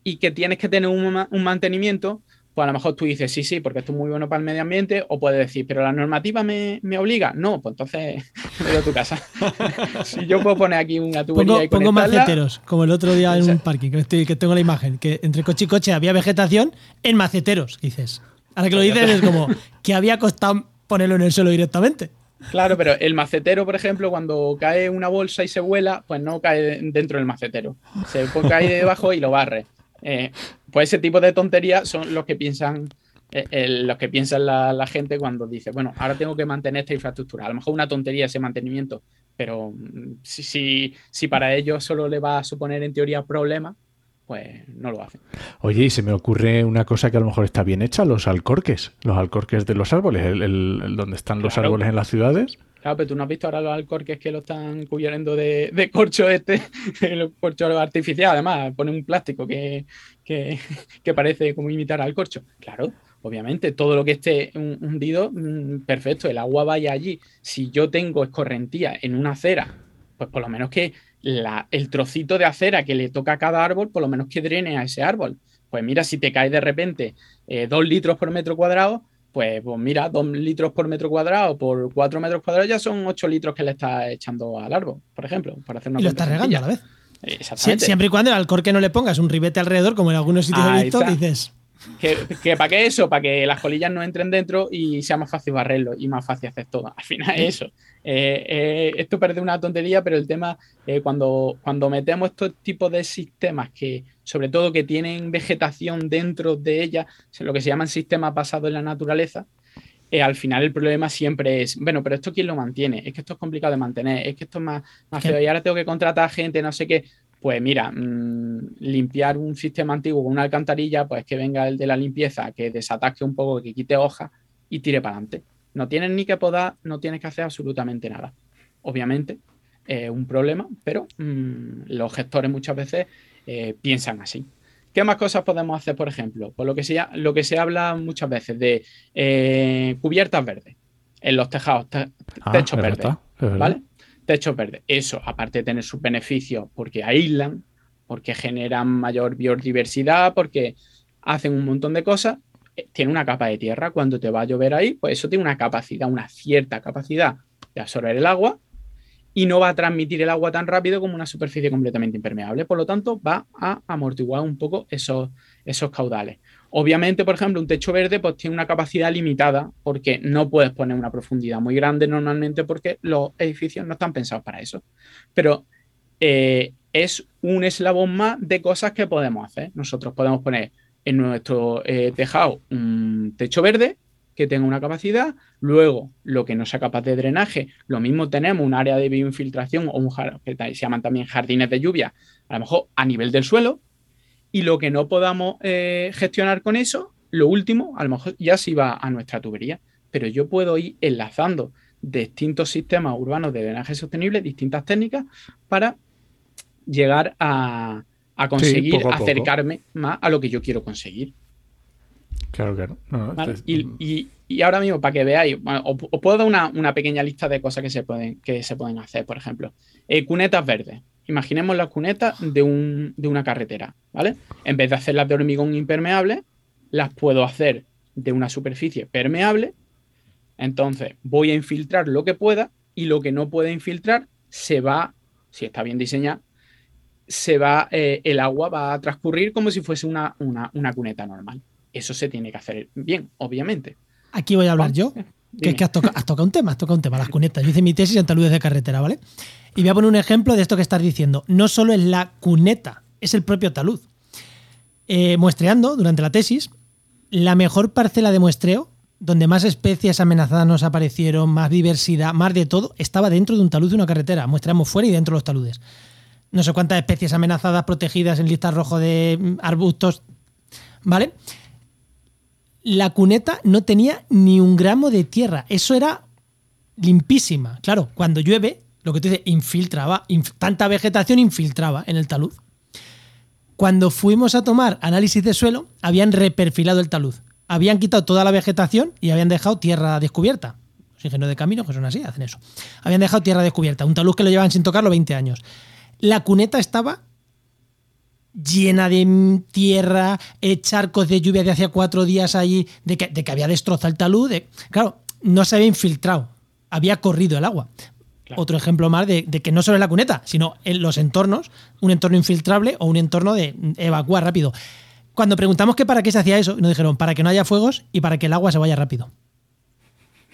y que tienes que tener un, mantenimiento, pues a lo mejor tú dices, sí, sí, porque esto es muy bueno para el medio ambiente, o puedes decir, pero la normativa me, obliga. No, pues entonces me a tu casa. si yo puedo poner aquí una tubería pongo, y Pongo maceteros, como el otro día en un parking, que, que tengo la imagen, que entre coche y coche había vegetación en maceteros, dices. Ahora que lo dices es como que había costado ponerlo en el suelo directamente. Claro, pero el macetero, por ejemplo, cuando cae una bolsa y se vuela, pues no cae dentro del macetero. Se cae debajo y lo barre. Eh, pues ese tipo de tonterías son los que piensan eh, lo que piensa la, gente cuando dice, bueno, ahora tengo que mantener esta infraestructura. A lo mejor una tontería ese mantenimiento, pero mm, si, si, si para ellos solo le va a suponer en teoría problemas, pues no lo hacen. Oye, y se me ocurre una cosa que a lo mejor está bien hecha, los alcorques, los alcorques de los árboles, el, donde están los árboles en las ciudades. Claro, pero tú no has visto ahora los alcorques que lo están cubriendo de, de corcho este, el corcho artificial, además, pone un plástico que, que, que parece como imitar al corcho. Claro, obviamente, todo lo que esté hundido, mm, perfecto, el agua vaya allí. Si yo tengo escorrentía en una acera, pues por lo menos que el trocito de acera que le toca a cada árbol, por lo menos que drene a ese árbol. Pues mira, si te cae de repente eh, dos litros por metro cuadrado, pues, pues, mira, dos litros por metro cuadrado por cuatro metros cuadrados ya son ocho litros que le estás echando al árbol, por ejemplo, para hacer una Y lo estás regando a la vez. Exactamente. siempre y cuando al alcorque no le pongas un ribete alrededor, como en algunos sitios he visto, dices. Que, para qué eso, para que las colillas no entren dentro y sea más fácil barrerlo y más fácil hacer todo. Al final es eso. Eh, eh, esto parece una tontería, pero el tema, eh, cuando, cuando metemos estos tipos de sistemas que, sobre todo, que tienen vegetación dentro de ellas, lo que se llaman sistemas basados en la naturaleza, al final el problema siempre es, bueno, pero esto quién lo mantiene, es que esto es complicado de mantener, es que esto es más, más feo y ahora tengo que contratar gente, no sé qué. Pues mira, mm, limpiar un sistema antiguo con una alcantarilla, pues que venga el de la limpieza, que desatasque un poco, que quite hojas y tire para adelante. No tienes ni que podar, no tienes que hacer absolutamente nada. Obviamente, es un problema, pero mm, los gestores muchas veces eh, piensan así. ¿Qué más cosas podemos hacer, por ejemplo? Pues lo que se, lo que se habla muchas veces de eh, cubiertas verdes en los tejados, ah, techos verdes, ¿vale? Techo verde. Eso, aparte de tener sus beneficios, porque aíslan, porque generan mayor biodiversidad, porque hacen un montón de cosas, eh, tiene una capa de tierra. Cuando te va a llover ahí, pues eso tiene una capacidad, una cierta capacidad de absorber el agua y no va a transmitir el agua tan rápido como una superficie completamente impermeable. Por lo tanto, va a amortiguar un poco esos, esos caudales. Obviamente, por ejemplo, un techo verde pues, tiene una capacidad limitada porque no puedes poner una profundidad muy grande normalmente porque los edificios no están pensados para eso. Pero eh, es un eslabón más de cosas que podemos hacer. Nosotros podemos poner en nuestro eh, tejado un techo verde que tenga una capacidad, luego lo que no sea capaz de drenaje, lo mismo tenemos un área de bioinfiltración o un que se llaman también jardines de lluvia, a lo mejor a nivel del suelo, y lo que no podamos eh, gestionar con eso, lo último, a lo mejor ya se va a nuestra tubería, pero yo puedo ir enlazando distintos sistemas urbanos de drenaje sostenible, distintas técnicas, para llegar a, conseguir acercarme más a lo que yo quiero conseguir. Claro, claro. y, ahora mismo, para que veáis, os, puedo dar una, pequeña lista de cosas que se pueden, que se pueden hacer. Por ejemplo, eh, cunetas verdes. Imaginemos las cunetas de, una carretera, ¿vale? En vez de hacerlas de hormigón impermeable, las puedo hacer de una superficie permeable. Entonces voy a infiltrar lo que pueda y lo que no pueda infiltrar se va, si está bien diseñado, se va, eh, el agua va a transcurrir como si fuese una, cuneta normal. Eso se tiene que hacer bien, obviamente. Aquí voy a hablar yo, que es que has, tocado un tema, has tocado un tema, las cunetas. Yo hice mi tesis en taludes de carretera, ¿vale? Y voy a poner un ejemplo de esto que estás diciendo. No solo es la cuneta, es el propio talud. Eh, muestreando durante la tesis, la mejor parcela de muestreo, donde más especies amenazadas nos aparecieron, más diversidad, más de todo, estaba dentro de un talud de una carretera. Muestreamos fuera y dentro de los taludes. No sé cuántas especies amenazadas protegidas en listas rojo de mm, arbustos. ¿Vale? La cuneta no tenía ni un gramo de tierra. Eso era limpísima. Claro, cuando llueve, lo que tú dices, infiltraba, tanta vegetación infiltraba en el talud. Cuando fuimos a tomar análisis de suelo, habían reperfilado el talud. Habían quitado toda la vegetación y habían dejado tierra descubierta. Los ingenieros de camino, que son así, hacen eso. Habían dejado tierra descubierta, un talud que lo llevaban sin tocarlo 20 años. La cuneta estaba llena de tierra, eh, charcos de lluvia de hacía cuatro días allí, de que, había destrozado el talud. claro, no se había infiltrado, había corrido el agua. Otro ejemplo más de, que no solo es la cuneta, sino en los entornos, un entorno infiltrable o un entorno de evacuar rápido. Cuando preguntamos que para qué se hacía eso, nos dijeron para que no haya fuegos y para que el agua se vaya rápido.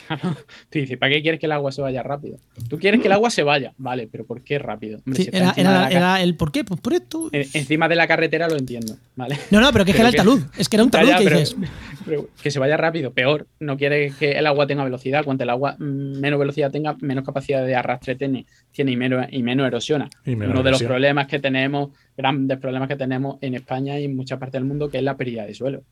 Tú dices, ¿para qué quieres que el agua se vaya rápido? Tú quieres que el agua se vaya, vale, pero ¿por qué rápido? era, el por qué, pues por esto. encima de la carretera lo entiendo, ¿vale? No, no, pero que es que era el talud, es que era un talud que dices. que se vaya rápido, peor. No quieres que el agua tenga velocidad. Cuanto el agua mm, menos velocidad tenga, menos capacidad de arrastre tiene, tiene y, menos, y menos erosiona. Uno de los problemas que tenemos, grandes problemas que tenemos en España y en muchas partes del mundo, que es la pérdida de suelo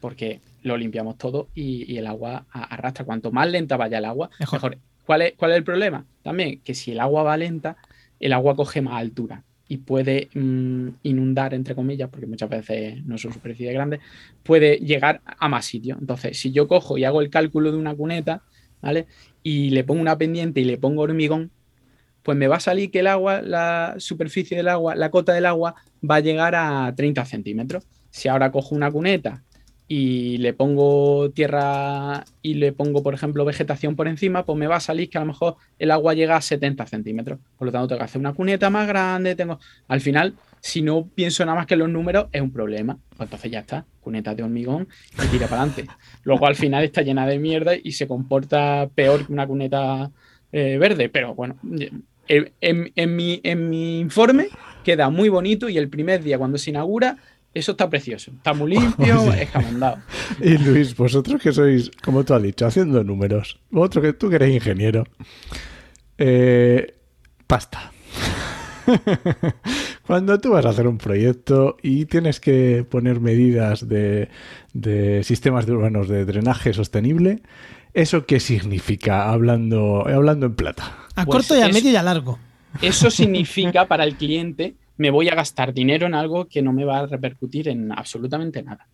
porque lo limpiamos todo y, el agua arrastra. Cuanto más lenta vaya el agua, mejor. ¿Cuál, es, ¿Cuál es el problema? También que si el agua va lenta, el agua coge más altura y puede mm, inundar, entre comillas, porque muchas veces no son superficies grandes, puede llegar a más sitios. Entonces, si yo cojo y hago el cálculo de una cuneta, ¿vale? Y le pongo una pendiente y le pongo hormigón, pues me va a salir que el agua, la superficie del agua, la cota del agua, va a llegar a 30 centímetros. Si ahora cojo una cuneta y le pongo tierra y le pongo, por ejemplo, vegetación por encima, pues me va a salir que a lo mejor el agua llega a 70 centímetros. Por lo tanto, tengo que hacer una cuneta más grande. Tengo... Al final, si no pienso nada más que los números, es un problema. Pues entonces ya está, cuneta de hormigón y tira para adelante. Luego al final está llena de mierda y se comporta peor que una cuneta eh, verde. Pero bueno, en, mi, en mi informe queda muy bonito y el primer día cuando se inaugura eso está precioso. Está muy limpio, es camondado. Y Luis, vosotros que sois, como tú has dicho, haciendo números. Vosotros que tú que eres ingeniero. Eh, pasta. Cuando tú vas a hacer un proyecto y tienes que poner medidas de, sistemas de urbanos de drenaje sostenible, ¿eso qué significa hablando, hablando en plata? A corto y a pues medio y a largo. Eso significa para el cliente me voy a gastar dinero en algo que no me va a repercutir en absolutamente nada,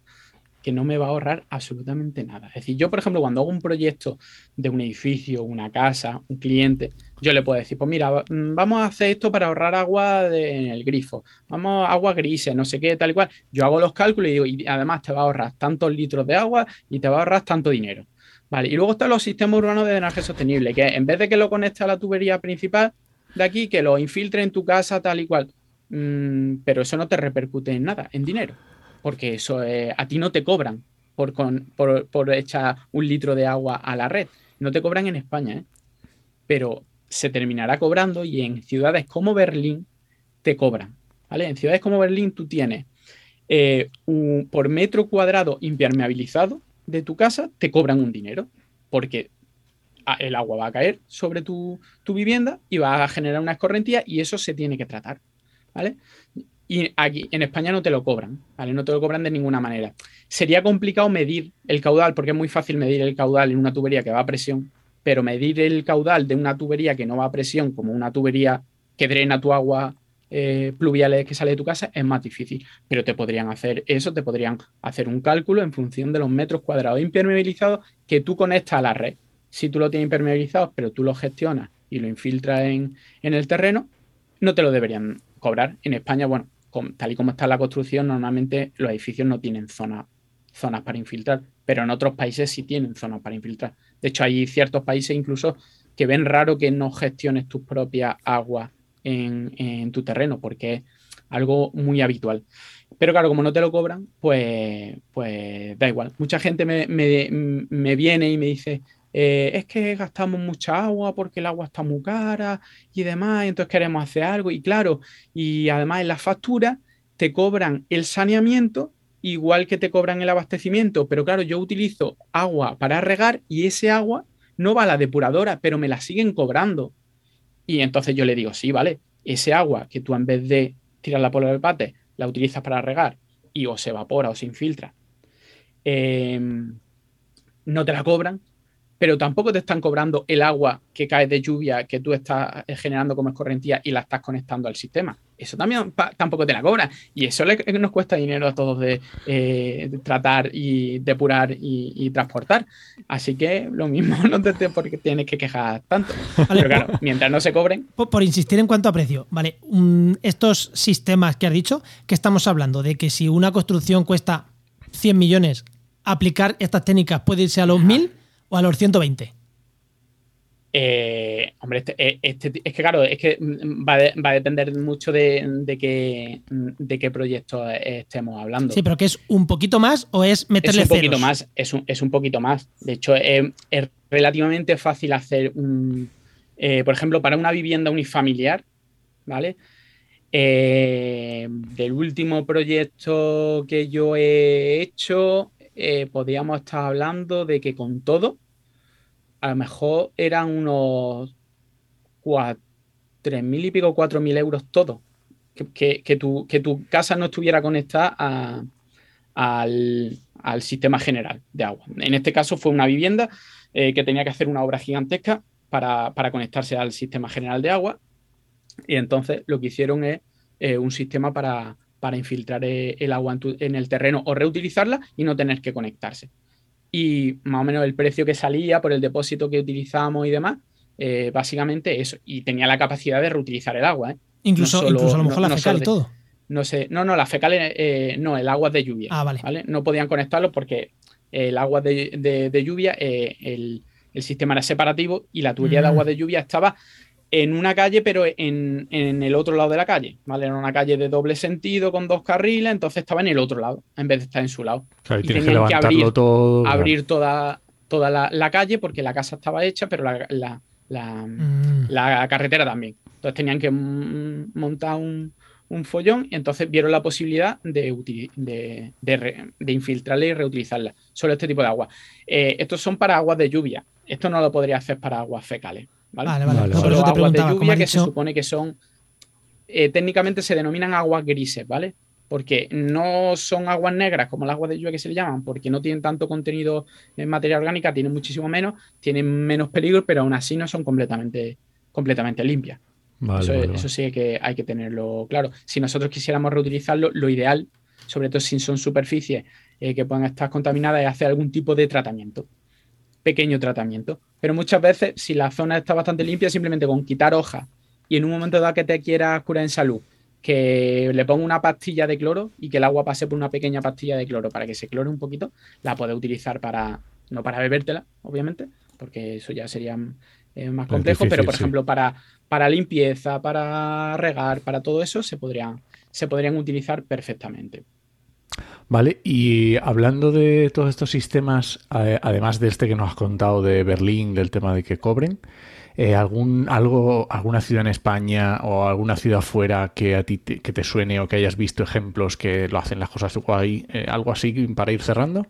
que no me va a ahorrar absolutamente nada. Es decir, yo, por ejemplo, cuando hago un proyecto de un edificio, una casa, un cliente, yo le puedo decir, pues mira, mm, vamos a hacer esto para ahorrar agua en el grifo, vamos agua grises, no sé qué, tal y cual. Yo hago los cálculos y digo, y además te va a ahorrar tantos litros de agua y te va a ahorrar tanto dinero. Vale, y luego están los sistemas urbanos de drenaje sostenible, que en vez de que lo conecte a la tubería principal de aquí, que lo infiltre en tu casa, tal y cual. Mm, pero eso no te repercute en nada, en dinero, porque eso a ti no te cobran por, por, echar un litro de agua a la red. No te cobran en España, ¿eh? pero se terminará cobrando y en ciudades como Berlín te cobran. ¿vale? En ciudades como Berlín tú tienes eh, por metro cuadrado impermeabilizado de tu casa, te cobran un dinero, porque el agua va a caer sobre tu, tu vivienda y va a generar una escorrentía y eso se tiene que tratar. ¿Vale? Y aquí en España no te lo cobran, ¿vale? No te lo cobran de ninguna manera. Sería complicado medir el caudal, porque es muy fácil medir el caudal en una tubería que va a presión, pero medir el caudal de una tubería que no va a presión, como una tubería que drena tu agua eh, pluviales que sale de tu casa, es más difícil. Pero te podrían hacer eso, te podrían hacer un cálculo en función de los metros cuadrados impermeabilizados que tú conectas a la red. Si tú lo tienes impermeabilizado, pero tú lo gestionas y lo infiltras en, en el terreno, no te lo deberían cobrar. En España, bueno, tal y como está la construcción, normalmente los edificios no tienen zonas para infiltrar, pero en otros países sí tienen zonas para infiltrar. De hecho, hay ciertos países incluso que ven raro que no gestiones tus propias aguas en, tu terreno, porque es algo muy habitual. Pero claro, como no te lo cobran, pues, pues da igual. Mucha gente me, me viene y me dice, eh, es que gastamos mucha agua porque el agua está muy cara y demás, entonces queremos hacer algo. Y claro, y además en la factura te cobran el saneamiento igual que te cobran el abastecimiento, pero claro, yo utilizo agua para regar y ese agua no va a la depuradora, pero me la siguen cobrando. Y entonces yo le digo, sí, vale, ese agua que tú en vez de tirarla por el bate, la utilizas para regar y o se evapora o se infiltra, em, no te la cobran, pero tampoco te están cobrando el agua que cae de lluvia que tú estás eh, generando como escorrentía y la estás conectando al sistema. Eso también tampoco te la cobran. Y eso nos cuesta dinero a todos de, eh, tratar y depurar y, transportar. Así que lo mismo no te porque tienes que quejar tanto. Pero claro, mientras no se cobren. Por, insistir en cuanto a precio, vale, estos sistemas que has dicho, que estamos hablando de que si una construcción cuesta 100 millones, aplicar estas técnicas puede irse a los 1000 o a los 120. Eh, hombre, este, eh, este, es que claro, es que mm, va, a depender mucho de, de, qué, de qué proyecto estemos hablando. Sí, pero que es un poquito más o es meterle Es un poquito más, es un, es un, poquito más. De hecho, es relativamente fácil hacer un, eh, por ejemplo, para una vivienda unifamiliar, ¿vale? del último proyecto que yo he hecho, podríamos estar hablando de que con todo, a lo mejor eran unos tres mil y pico, cuatro mil euros todo. Que, tu, que, tu, casa no estuviera conectada al, sistema general de agua. En este caso fue una vivienda eh, que tenía que hacer una obra gigantesca para, conectarse al sistema general de agua. Y entonces lo que hicieron es eh, un sistema para, infiltrar eh, el agua en, el terreno o reutilizarla y no tener que conectarse y más o menos el precio que salía por el depósito que utilizábamos y demás, eh, básicamente eso. Y tenía la capacidad de reutilizar el agua. ¿eh? Incluso, incluso a lo mejor la fecal y todo. No sé, no, no, la fecal, eh, no, el agua de lluvia. Ah, vale. No podían conectarlo porque el agua de, lluvia, el, sistema era separativo y la tubería de agua mm. de lluvia estaba en una calle, pero en, el otro lado de la calle, ¿vale? Era una calle de doble sentido con dos carriles, entonces estaba en el otro lado, en vez de estar en su lado. y tenían que, abrir, todo, abrir toda, toda la, calle porque la casa estaba hecha, pero la, mm. la, carretera también. Entonces tenían que montar un, follón y entonces vieron la posibilidad de, de, de, infiltrarla y reutilizarla. Solo este tipo de agua. Eh, estos son para aguas de lluvia. Esto no lo podría hacer para aguas fecales. ¿Vale? Vale, aguas de lluvia que se supone que son, eh, técnicamente se denominan aguas grises, ¿vale? Porque no son aguas negras como las aguas de lluvia que se le llaman, porque no tienen tanto contenido en materia orgánica, tienen muchísimo menos, tienen menos peligro, pero aún así no son completamente, completamente limpias. eso, sí que hay que tenerlo claro. Si nosotros quisiéramos reutilizarlo, lo ideal, sobre todo si son superficies eh, que puedan estar contaminadas, es hacer algún tipo de tratamiento pequeño tratamiento. Pero muchas veces, si la zona está bastante limpia, simplemente con quitar hojas y en un momento dado que te quieras curar en salud, que le ponga una pastilla de cloro y que el agua pase por una pequeña pastilla de cloro para que se clore un poquito, la puedes utilizar para, no para bebértela, obviamente, porque eso ya sería eh, más complejo, pero por ejemplo para, para limpieza, para regar, para todo eso se podrían, se podrían utilizar perfectamente. Vale, y hablando de todos estos sistemas, además de este que nos has contado de Berlín, del tema de que cobren, eh, algún, algo, ¿alguna ciudad en España o alguna ciudad fuera que a ti te, que te suene o que hayas visto ejemplos que lo hacen las cosas guay? Eh, ¿Algo así para ir cerrando?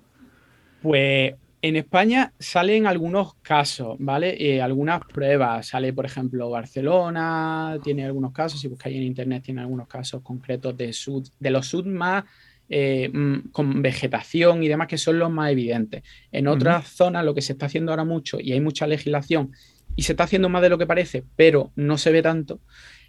Pues en España salen algunos casos, ¿vale? Eh, algunas pruebas. Sale, por ejemplo, Barcelona, tiene algunos casos. Si buscáis en internet, tiene algunos casos concretos de, sud, de los sud más eh, mm, con vegetación y demás que son los más evidentes. En otras zonas lo que se está haciendo ahora mucho y hay mucha legislación y se está haciendo más de lo que parece, pero no se ve tanto,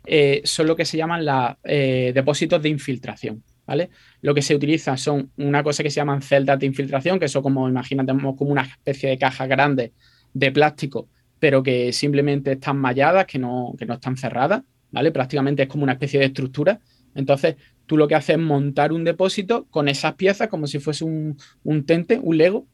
eh, son lo que se llaman los eh, depósitos de infiltración. ¿Vale? Lo que se utiliza son una cosa que se llaman celdas de infiltración, que son como, imagínate, como una especie de caja grande de plástico, pero que simplemente están malladas, que no, que no están cerradas, ¿vale? Prácticamente es como una especie de estructura. Entonces, tú lo que haces es montar un depósito con esas piezas como si fuese un, tente, un Lego,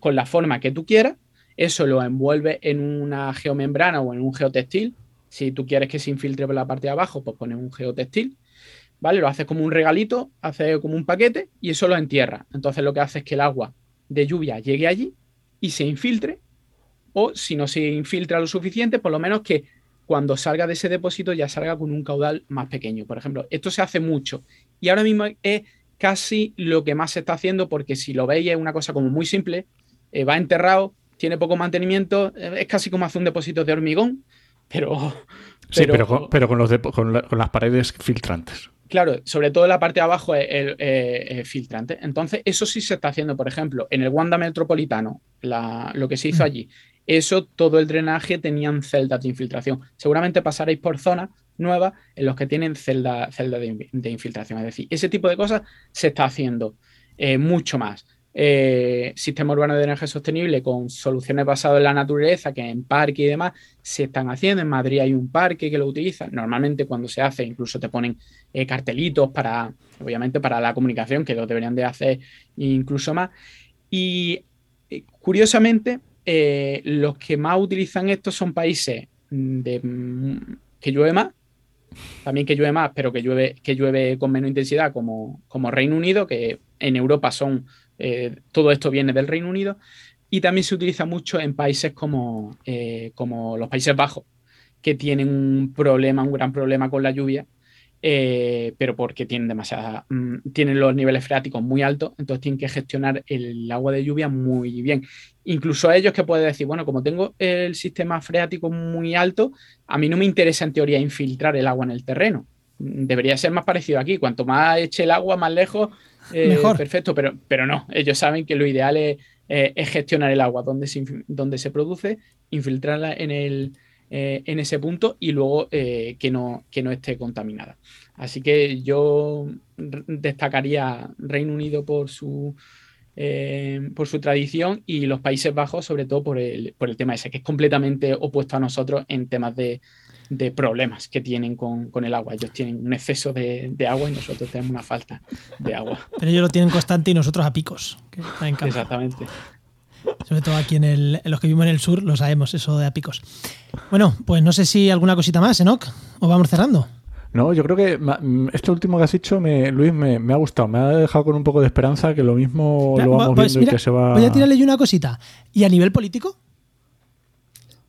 con la forma que tú quieras. Eso lo envuelve en una geomembrana o en un geotextil. Si tú quieres que se infiltre por la parte de abajo, pues pones un geotextil. ¿Vale? Lo haces como un regalito, haces como un paquete y eso lo entierra. Entonces lo que hace es que el agua de lluvia llegue allí y se infiltre. O si no se infiltra lo suficiente, por lo menos que cuando salga de ese depósito ya salga con un caudal más pequeño. Por ejemplo, esto se hace mucho y ahora mismo es casi lo que más se está haciendo porque si lo veis es una cosa como muy simple, eh, va enterrado, tiene poco mantenimiento, eh, es casi como hacer un depósito de hormigón, pero... Sí, pero, pero, con, los con, las paredes filtrantes. Claro, sobre todo la parte de abajo es, filtrante. Entonces, eso sí se está haciendo, por ejemplo, en el Wanda Metropolitano, lo que se hizo mm. allí, eso, todo el drenaje tenían celdas de infiltración. Seguramente pasaréis por zonas nuevas en los que tienen celdas celda de, infiltración. Es decir, ese tipo de cosas se está haciendo eh, mucho más. Eh, sistema urbano de energía sostenible con soluciones basadas en la naturaleza, que en parque y demás se están haciendo. En Madrid hay un parque que lo utiliza. Normalmente cuando se hace, incluso te ponen eh, cartelitos para, obviamente, para la comunicación, que lo deberían de hacer incluso más. Y curiosamente, eh, los que más utilizan esto son países de, mm, que llueve más, también que llueve más, pero que llueve, que llueve con menos intensidad, como, como Reino Unido, que en Europa son, eh, todo esto viene del Reino Unido, y también se utiliza mucho en países como, eh, como los Países Bajos, que tienen un problema, un gran problema con la lluvia, eh, pero porque tienen demasiada, mm, tienen los niveles freáticos muy altos, entonces tienen que gestionar el agua de lluvia muy bien. Incluso a ellos que pueden decir, bueno, como tengo el sistema freático muy alto, a mí no me interesa en teoría infiltrar el agua en el terreno. Debería ser más parecido aquí. Cuanto más eche el agua, más lejos, eh, Mejor. perfecto, pero, pero no. Ellos saben que lo ideal es, eh, gestionar el agua donde se, donde se produce, infiltrarla en el, eh, en ese punto y luego eh, que, no, que no esté contaminada. Así que yo destacaría Reino Unido por su, eh, por su tradición y los Países Bajos sobre todo por el, por el tema ese, que es completamente opuesto a nosotros en temas de, de problemas que tienen con, con, el agua. Ellos tienen un exceso de, de, agua y nosotros tenemos una falta de agua. Pero ellos lo tienen constante y nosotros a picos. Exactamente. Sobre todo aquí en, los que vivimos en el sur lo sabemos, eso de apicos. Bueno, pues no sé si alguna cosita más, Enoch, o vamos cerrando. No, yo creo que este último que has dicho, me, Luis, me, ha gustado. Me ha dejado con un poco de esperanza que lo mismo lo vamos pues viendo y que se va. Voy a tirarle yo una cosita. ¿Y a nivel político?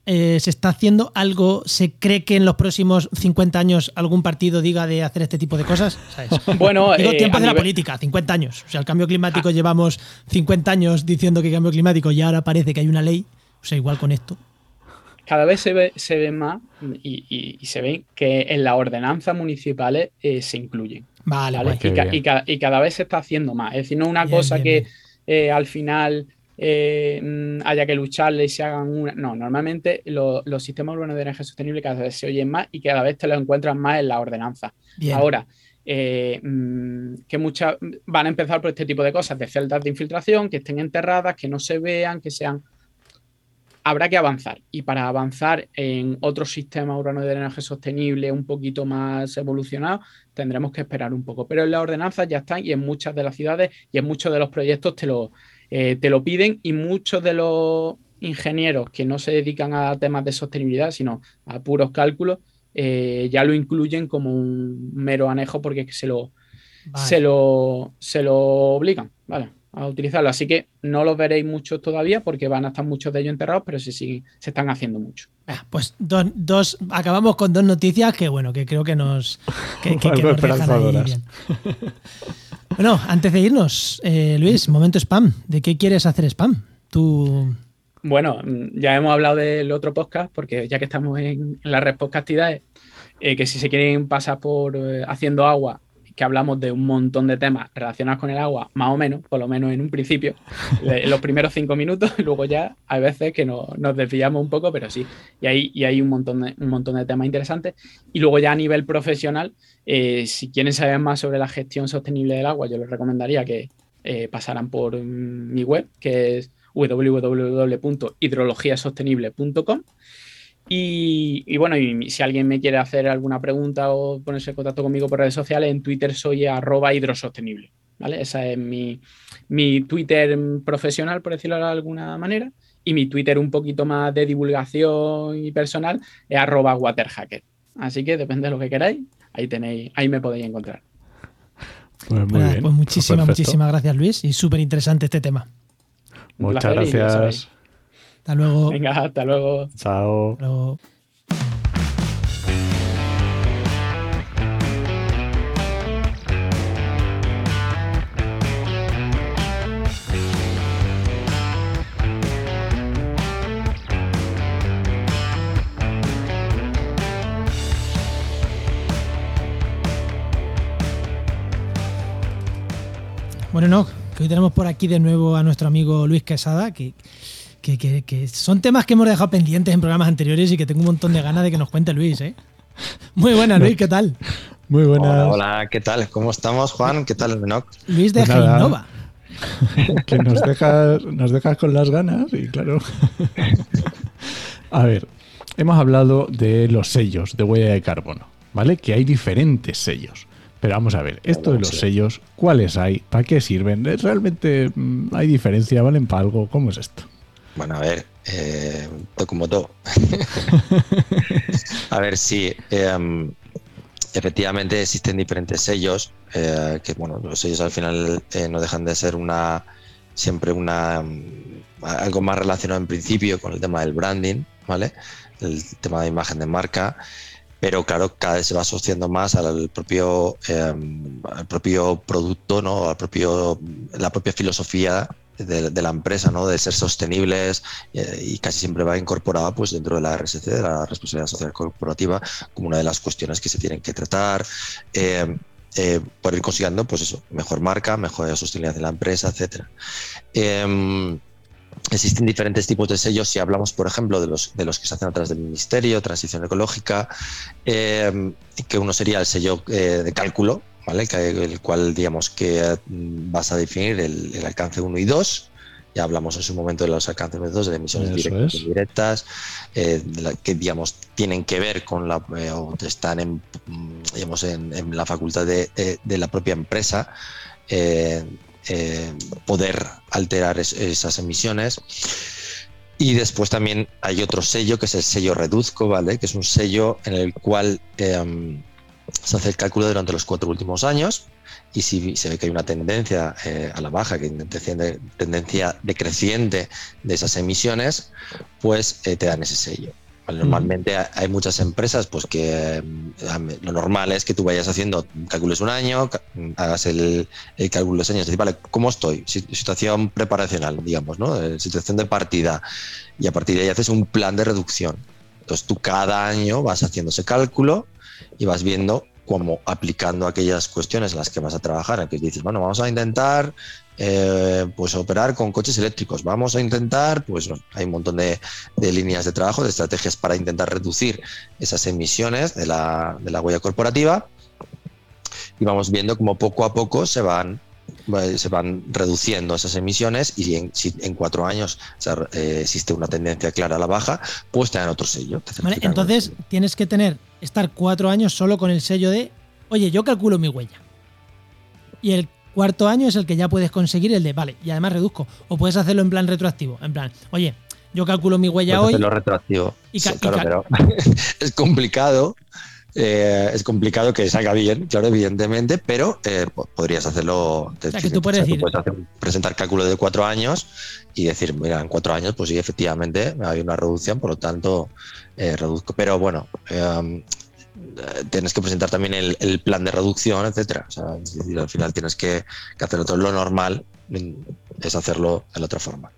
Eh, se está haciendo algo, se cree que en los próximos 50 años algún partido diga de hacer este tipo de cosas. Bueno, Digo, eh, tiempo de la política, 50 años. O sea, el cambio climático ah. llevamos 50 años diciendo que hay cambio climático y ahora parece que hay una ley. O sea, igual con esto. Cada vez se ve, se ve más y, se ve que en las ordenanzas municipales eh, se incluyen. Vale, Y, cada vez se está haciendo más. Es decir, no una cosa que al final eh, mm, haya que lucharle y se hagan una. No, normalmente los sistemas urbanos de energía sostenible cada vez se oyen más y cada vez te lo encuentras más en la ordenanza. Ahora, eh, mm, que muchas van a empezar por este tipo de cosas, de celdas de infiltración, que estén enterradas, que no se vean, que sean. Habrá que avanzar. Y para avanzar en otro sistema urbano de energía sostenible un poquito más evolucionado, tendremos que esperar un poco. Pero en las ordenanzas ya están y en muchas de las ciudades y en muchos de los proyectos te lo, eh, te lo piden y muchos de los ingenieros que no se dedican a temas de sostenibilidad, sino a puros cálculos, eh, ya lo incluyen como un mero anejo porque se lo, se lo, se lo obligan a utilizarlo. Así que no los veréis muchos todavía porque van a estar muchos de ellos enterrados, pero sí, sí se están haciendo mucho. Ah, pues dos, acabamos con dos noticias que bueno, que creo que nos, que, que, bien. Bueno, antes de irnos, eh, Luis, momento spam. ¿De qué quieres hacer spam? Tú. Bueno, ya hemos hablado del otro podcast, porque ya que estamos en, la red podcastidades, eh, que si se quieren pasar por eh, haciendo agua que hablamos de un montón de temas relacionados con el agua, más o menos, por lo menos en un principio, en los primeros cinco minutos, y luego ya hay veces que nos desviamos un poco, pero sí, y hay, y hay un, montón de, un montón de temas interesantes. Y luego ya a nivel profesional, eh, si quieren saber más sobre la gestión sostenible del agua, yo les recomendaría que eh, pasaran por mi web, que es www.hidrologiasostenible.com y, bueno, y si alguien me quiere hacer alguna pregunta o ponerse en contacto conmigo por redes sociales, en Twitter soy arroba hidrosostenible. ¿vale? Esa es mi, mi Twitter profesional, por decirlo de alguna manera. Y mi Twitter un poquito más de divulgación y personal es arroba waterhacker. Así que depende de lo que queráis, ahí tenéis, ahí me podéis encontrar. Pues, muy bien. pues muchísimas, muchísimas gracias Luis y súper interesante este tema. Muchas gracias. Hasta luego. Venga, hasta luego. Chao. Hasta luego. Bueno, no, que hoy tenemos por aquí de nuevo a nuestro amigo Luis Quesada, que que, son temas que hemos dejado pendientes en programas anteriores y que tengo un montón de ganas de que nos cuente Luis. ¿eh? Muy buena, Luis, ¿qué tal? Muy buenas. Hola, ¿qué tal? ¿Cómo estamos, Juan? ¿Qué tal, Enoch? Luis de Innova. que nos dejas, nos dejas con las ganas y claro. A ver, hemos hablado de los sellos de huella de carbono, ¿vale? Que hay diferentes sellos. Pero vamos a ver, esto de los sellos, ¿cuáles hay? ¿Para qué sirven? ¿Realmente mm, hay diferencia? ¿Valen para algo? ¿Cómo es esto? Bueno, a ver, eh, como todo. a ver, sí, em, efectivamente existen diferentes sellos, eh, que bueno, los sellos al final eh, no dejan de ser una siempre una algo más relacionado en principio con el tema del branding, ¿vale? El tema de imagen de marca, pero claro, cada vez se va asociando más al propio, em, al propio producto, ¿no? Al propio, la propia filosofía de, la empresa, ¿no? de ser sostenibles eh, y casi siempre va incorporada pues, dentro de la RSC, de la responsabilidad social corporativa, como una de las cuestiones que se tienen que tratar. Eh, eh, por ir consiguiendo, pues eso, mejor marca, mejor sostenibilidad de la empresa, etcétera. Em, existen diferentes tipos de sellos. Si hablamos, por ejemplo, de los, de los que se hacen a través del Ministerio, Transición Ecológica, em, que uno sería el sello de cálculo, ¿vale? el cual digamos que mm, vas a definir el, alcance 1 y 2. Ya hablamos en su momento de los alcances 1 y 2, de emisiones directas, indirectas, eh, que digamos tienen que ver con la, eh, o están en, mm, digamos, en, la facultad de, la propia empresa. Eh, poder alterar esas emisiones. Y después también hay otro sello que es el sello Reduzco, ¿vale? Que es un sello en el cual se hace el cálculo durante los cuatro últimos años y si se ve que hay una tendencia eh, a la baja, que hay tendencia decreciente de esas emisiones, pues eh, te dan ese sello. Normalmente hay muchas empresas pues que eh, lo normal es que tú vayas haciendo cálculos un año, hagas el, cálculo de los años, decir, vale, ¿cómo estoy? Situación preparacional, digamos, ¿no? Situación de partida. Y a partir de ahí haces un plan de reducción. Entonces tú cada año vas haciendo ese cálculo y vas viendo cómo aplicando aquellas cuestiones en las que vas a trabajar, que dices, bueno, vamos a intentar eh, pues operar con coches eléctricos, vamos a intentar, pues hay un montón de, líneas de trabajo, de estrategias para intentar reducir esas emisiones de la, de la huella corporativa y vamos viendo cómo poco a poco se van se van reduciendo esas emisiones y en, si en cuatro años eh, existe una tendencia clara a la baja, pues te dan otro sello. entonces tienes que tener, estar cuatro años solo con el sello de, oye, yo calculo mi huella. Y el cuarto año es el que ya puedes conseguir el de, vale, y además reduzco. O puedes hacerlo en plan retroactivo, en plan, oye, yo calculo mi huella hoy. Hacerlo retroactivo. claro, pero es complicado eh, es complicado que salga bien, claro, evidentemente, pero eh, podrías hacerlo. O sea, que tú puedes, decir, presentar cálculo de cuatro años y decir, mira, en cuatro años, pues sí, efectivamente hay una reducción, por lo tanto, eh, reduzco. Pero bueno, em, tienes que presentar también el, plan de reducción, etcétera. O sea, al final tienes que, que hacerlo todo. Lo normal es hacerlo de la otra forma.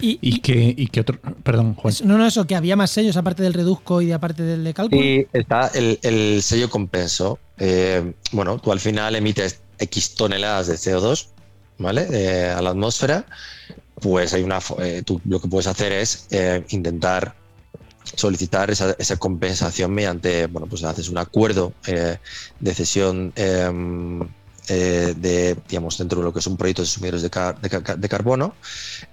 Y, que, otro. Perdón, Juan. No, no, eso, que había más sellos aparte del reduzco y aparte del de cálculo. Sí, está el, sello compenso. Eh, bueno, tú al final emites X toneladas de CO2, ¿vale? a la atmósfera. Pues hay una. Eh, tú lo que puedes hacer es eh, intentar solicitar esa, compensación mediante, bueno, pues haces un acuerdo de cesión em, eh, de, digamos, dentro de lo que es un proyecto de sumidores de, carbono,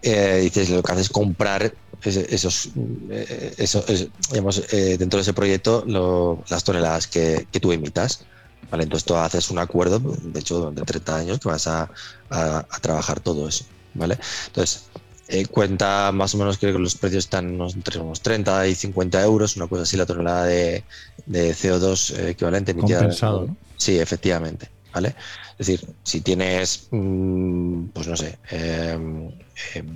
eh, dices, lo que haces es comprar esos, eh, digamos, dentro de ese proyecto las toneladas que, tú emitas. ¿vale? Entonces tú haces un acuerdo, de hecho, de 30 años que vas a, trabajar todo eso. ¿vale? Entonces, cuenta más o menos creo que los precios están entre unos 30 y 50 euros, una cosa así, la tonelada de, CO2 equivalente emitida. Compensado, ¿no? Sí, efectivamente. ¿vale? Es decir, si tienes, mm, pues no sé,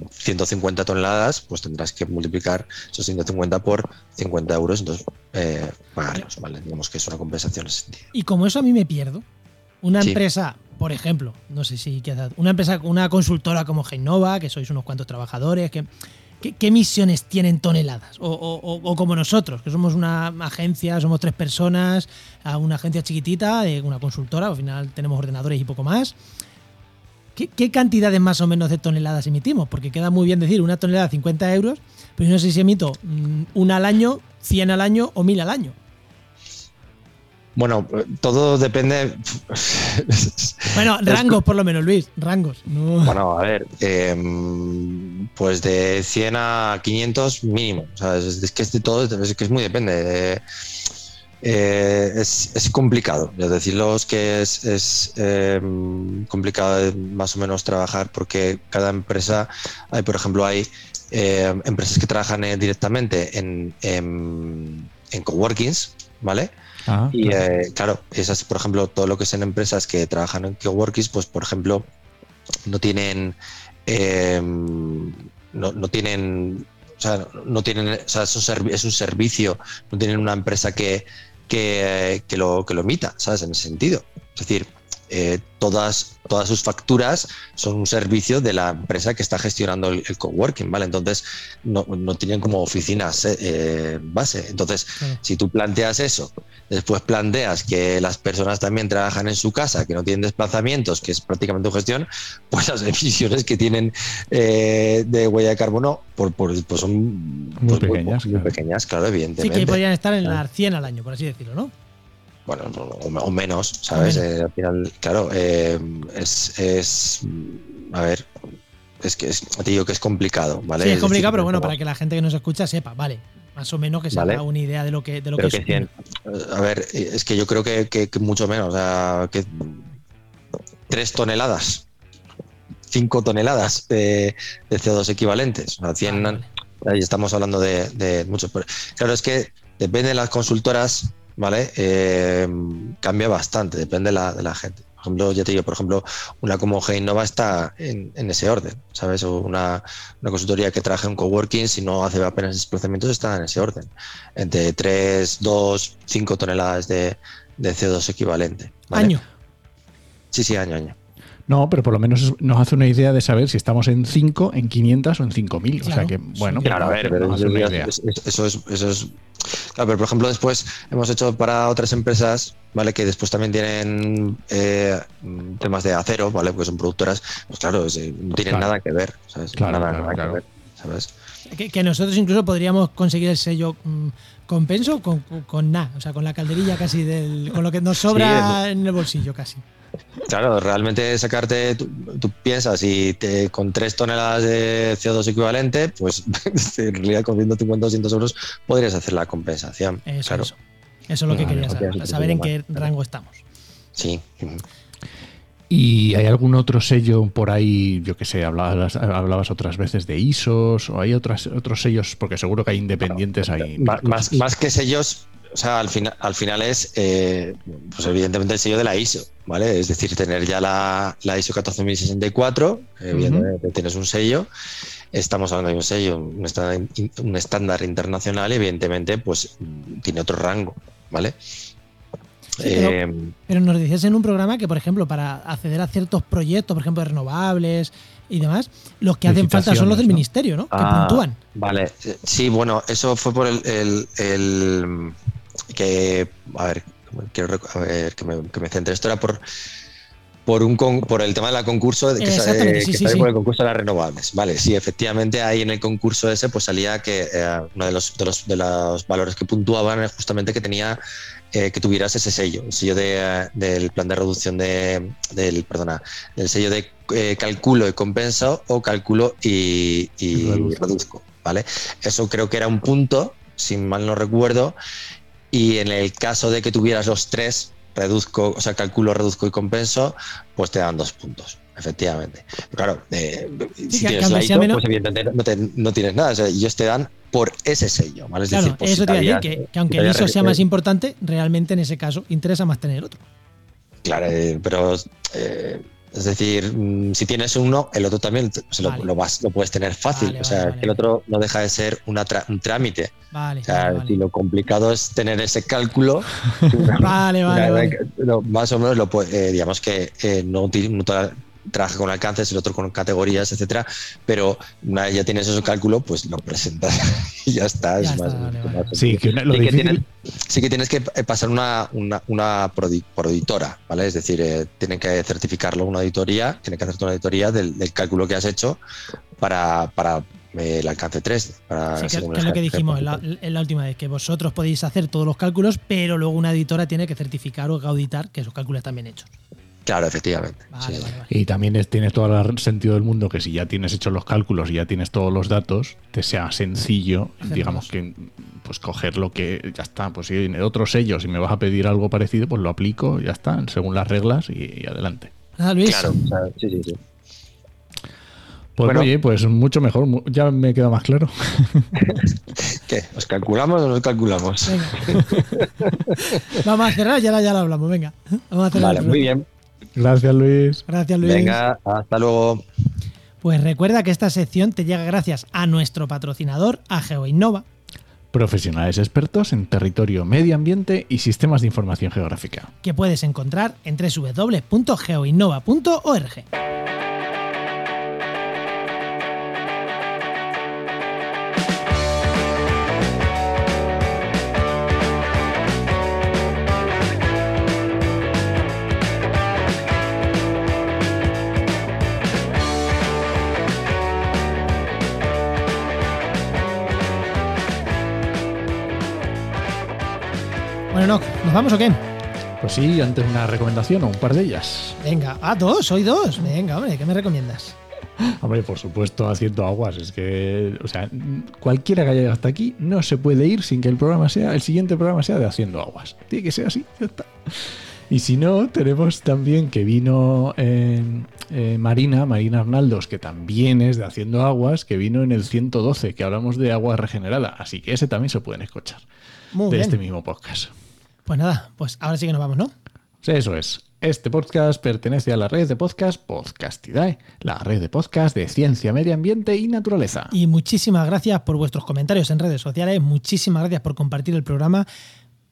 150 em, em, toneladas, pues tendrás que multiplicar esos 150 por 50 euros, entonces eh, pagarlos, ¿vale? Digamos que es una compensación en ese sentido. Y como eso a mí me pierdo, una empresa, por ejemplo, no sé si una empresa, una consultora como Genova, que sois unos cuantos trabajadores, que ¿Qué, emisiones tienen toneladas? O, como nosotros, que somos una agencia, somos tres personas, una agencia chiquitita, de una consultora, al final tenemos ordenadores y poco más. ¿Qué, cantidades más o menos de toneladas emitimos? Porque queda muy bien decir una tonelada 50 euros, pero no sé si emito mm, una al año, 100 al año o 1000 al año. Bueno, todo depende. Bueno, rangos por lo menos, Luis, rangos. Bueno, a ver, em, pues de 100 a 500 mínimo. O sea, es, que es de todo, es que es muy depende. eh, es, complicado. Es decirlo es que es, em, complicado más o menos trabajar porque cada empresa, hay, por ejemplo, hay em, empresas que trabajan eh, directamente en, en, coworkings, ¿vale? Ah, y claro. esas, por ejemplo, todo lo que son empresas que trabajan en coworkings, pues por ejemplo, no tienen em, no, no, tienen o sea, no tienen, o sea, es, un servicio, no tienen una empresa que, que, que, lo, que lo emita, ¿sabes? En ese sentido. Es decir, eh, todas, todas sus facturas son un servicio de la empresa que está gestionando el, coworking, ¿vale? Entonces no, tienen como oficinas eh, eh, base. Entonces, si tú planteas eso, después planteas que las personas también trabajan en su casa, que no tienen desplazamientos, que es prácticamente tu gestión, pues las emisiones que tienen de huella de carbono por, pues son muy, pues, pequeñas, muy, pequeñas, claro, evidentemente. Sí, que podrían estar en la 100 al año, por así decirlo, ¿no? Bueno, o, menos, ¿sabes? Eh, al final, claro, eh, es, es, a ver, es que es, te digo que es complicado, ¿vale? Sí, es, complicado, pero bueno, para que la gente que nos escucha sepa, vale, más o menos que se haga una idea de lo que, de lo que, es. a ver, es que yo creo que, que, mucho menos, o sea, que tres toneladas, cinco toneladas de, CO2 equivalentes, o sea, 100, ah, ahí estamos hablando de, de muchos. Claro, es que depende de las consultoras ¿vale? Eh, cambia bastante, depende de la, de la, gente. Por ejemplo, ya te digo, por ejemplo, una como G-Innova está en, en, ese orden, ¿sabes? O una, una, consultoría que traje un coworking, si no hace apenas desplazamientos, está en ese orden. Entre 3, 2, 5 toneladas de, de CO2 equivalente. ¿Año? Sí, sí, año, año. No, pero por lo menos nos hace una idea de saber si estamos en 5, en 500 o en 5000. O sea que, bueno, claro, a ver, pero eso, eso, es, eso es Claro, pero por ejemplo, después hemos hecho para otras empresas, ¿vale? Que después también tienen eh, temas de acero, ¿vale? Porque son productoras, pues claro, no tienen nada que ver, ¿sabes? nada, que ver, ¿sabes? Que, nosotros incluso podríamos conseguir el sello mm, compenso con, con, nada, o sea, con la calderilla casi del. con lo que nos sobra en el bolsillo casi. Claro, realmente sacarte, tú, piensas y te, con 3 toneladas de CO2 equivalente, pues en realidad con 150 200 euros podrías hacer la compensación. Eso, eso. es lo que quería saber, saber en qué rango estamos. Sí. ¿Y hay algún otro sello por ahí, yo que sé, hablabas, hablabas otras veces de ISOs o hay otras, otros sellos, porque seguro que hay independientes ahí. Más, más, que sellos, o sea, al, final al final es, eh, pues evidentemente el sello de la ISO, ¿vale? Es decir, tener ya la, la ISO 14064, evidentemente tienes un sello, estamos hablando de un sello, un estándar, un estándar internacional, evidentemente, pues tiene otro rango, ¿vale? Eh, pero, nos decías en un programa que, por ejemplo, para acceder a ciertos proyectos, por ejemplo, de renovables y demás, los que hacen falta son los del ministerio, ¿no? que ah, puntúan. Vale, sí, bueno, eso fue por el que, a ver, quiero a ver, que, me, que me centre. Esto era por por un por el tema de la concurso que, eh, sí, por el concurso de las renovables. Vale sí efectivamente ahí en el concurso ese pues salía que eh, uno de los, de los, de los valores que puntuaban es justamente que tenía eh, que tuvieras ese sello el sello de, del plan de reducción de del perdona el sello de cálculo y compensa o cálculo y, y reduzco vale eso creo que era un punto si mal no recuerdo y en el caso de que tuvieras los tres, reduzco, o sea, calculo, reduzco y compenso, pues te dan dos puntos, efectivamente. claro, eh, si tienes la ISO, pues evidentemente no, tienes nada. O sea, ellos te dan por ese sello, ¿vale? Es decir, eso te iba a decir, que, aunque el ISO sea más importante, realmente en ese caso interesa más tener otro. Claro, eh, pero eh, es decir, mm, si tienes uno, el otro también lo, vas, lo puedes tener fácil. o sea, el otro no deja de ser una un trámite. o sea, si lo complicado es tener ese cálculo, vale, vale, más o menos lo eh, digamos que eh, no, no trabaja con alcances, el otro con categorías, etcétera, pero una vez ya tienes ese cálculo, pues lo presentas y ya está. es más, sí, que lo sí que tienes que eh, pasar una, una, una por auditora, ¿vale? Es decir, eh, tienen que certificarlo una auditoría, tiene que hacerte una auditoría del, cálculo que has hecho para, para eh, el alcance 3. Para sí, que, es lo que dijimos en la, última vez, que vosotros podéis hacer todos los cálculos, pero luego una editora tiene que certificar o auditar que esos cálculos están bien hechos. Claro, efectivamente. Y también tiene todo el sentido del mundo que si ya tienes hechos los cálculos y ya tienes todos los datos, te sea sencillo, digamos que pues coger lo que ya está, pues si en otros sellos y me vas a pedir algo parecido, pues lo aplico, ya está, según las reglas y, adelante. Ah, Luis. Claro, sí, sí, sí. Pues oye, pues mucho mejor, ya me queda más claro. ¿Qué? ¿Os calculamos o no calculamos? Vamos a cerrar, ya, ya lo hablamos, venga. Vamos a cerrar. Vale, muy bien. Gracias, Luis. Gracias, Luis. Venga, hasta luego. Pues recuerda que esta sección te llega gracias a nuestro patrocinador, a GeoInnova. Profesionales expertos en territorio, medio ambiente y sistemas de información geográfica. Que puedes encontrar en www.geoinnova.org. ¿nos vamos o qué? Pues sí, antes una recomendación o un par de ellas. Venga, ah, dos, hoy dos. Venga, hombre, ¿qué me recomiendas? Hombre, por supuesto, haciendo aguas. Es que, o sea, cualquiera que haya llegado hasta aquí no se puede ir sin que el programa sea, el siguiente programa sea de haciendo aguas. Tiene que ser así, ya está. Y si no, tenemos también que vino eh, Marina, Marina Arnaldos, que también es de Haciendo Aguas, que vino en el 112, que hablamos de agua regenerada. Así que ese también se pueden escuchar de este mismo podcast. Pues nada, pues ahora sí que nos vamos, ¿no? Eso es. Este podcast pertenece a la red de podcast Podcastidae, la red de podcast de ciencia, medio ambiente y naturaleza. Y muchísimas gracias por vuestros comentarios en redes sociales, muchísimas gracias por compartir el programa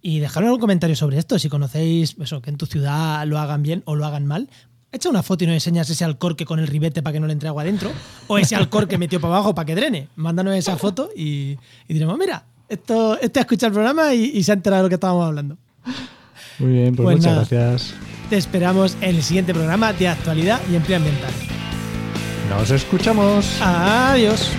y dejarme un comentario sobre esto, si conocéis eso, que en tu ciudad lo hagan bien o lo hagan mal. Echa una foto y nos enseñas ese alcorque con el ribete para que no le entre agua adentro, o ese alcorque metió para abajo para que drene. Mándanos esa foto y, diremos, mira, esto, este ha escuchado el programa y, se ha enterado de lo que estábamos hablando. Muy bien, pues, pues muchas gracias. Te esperamos en el siguiente programa de actualidad y empleo ambiental. Nos escuchamos. Adiós.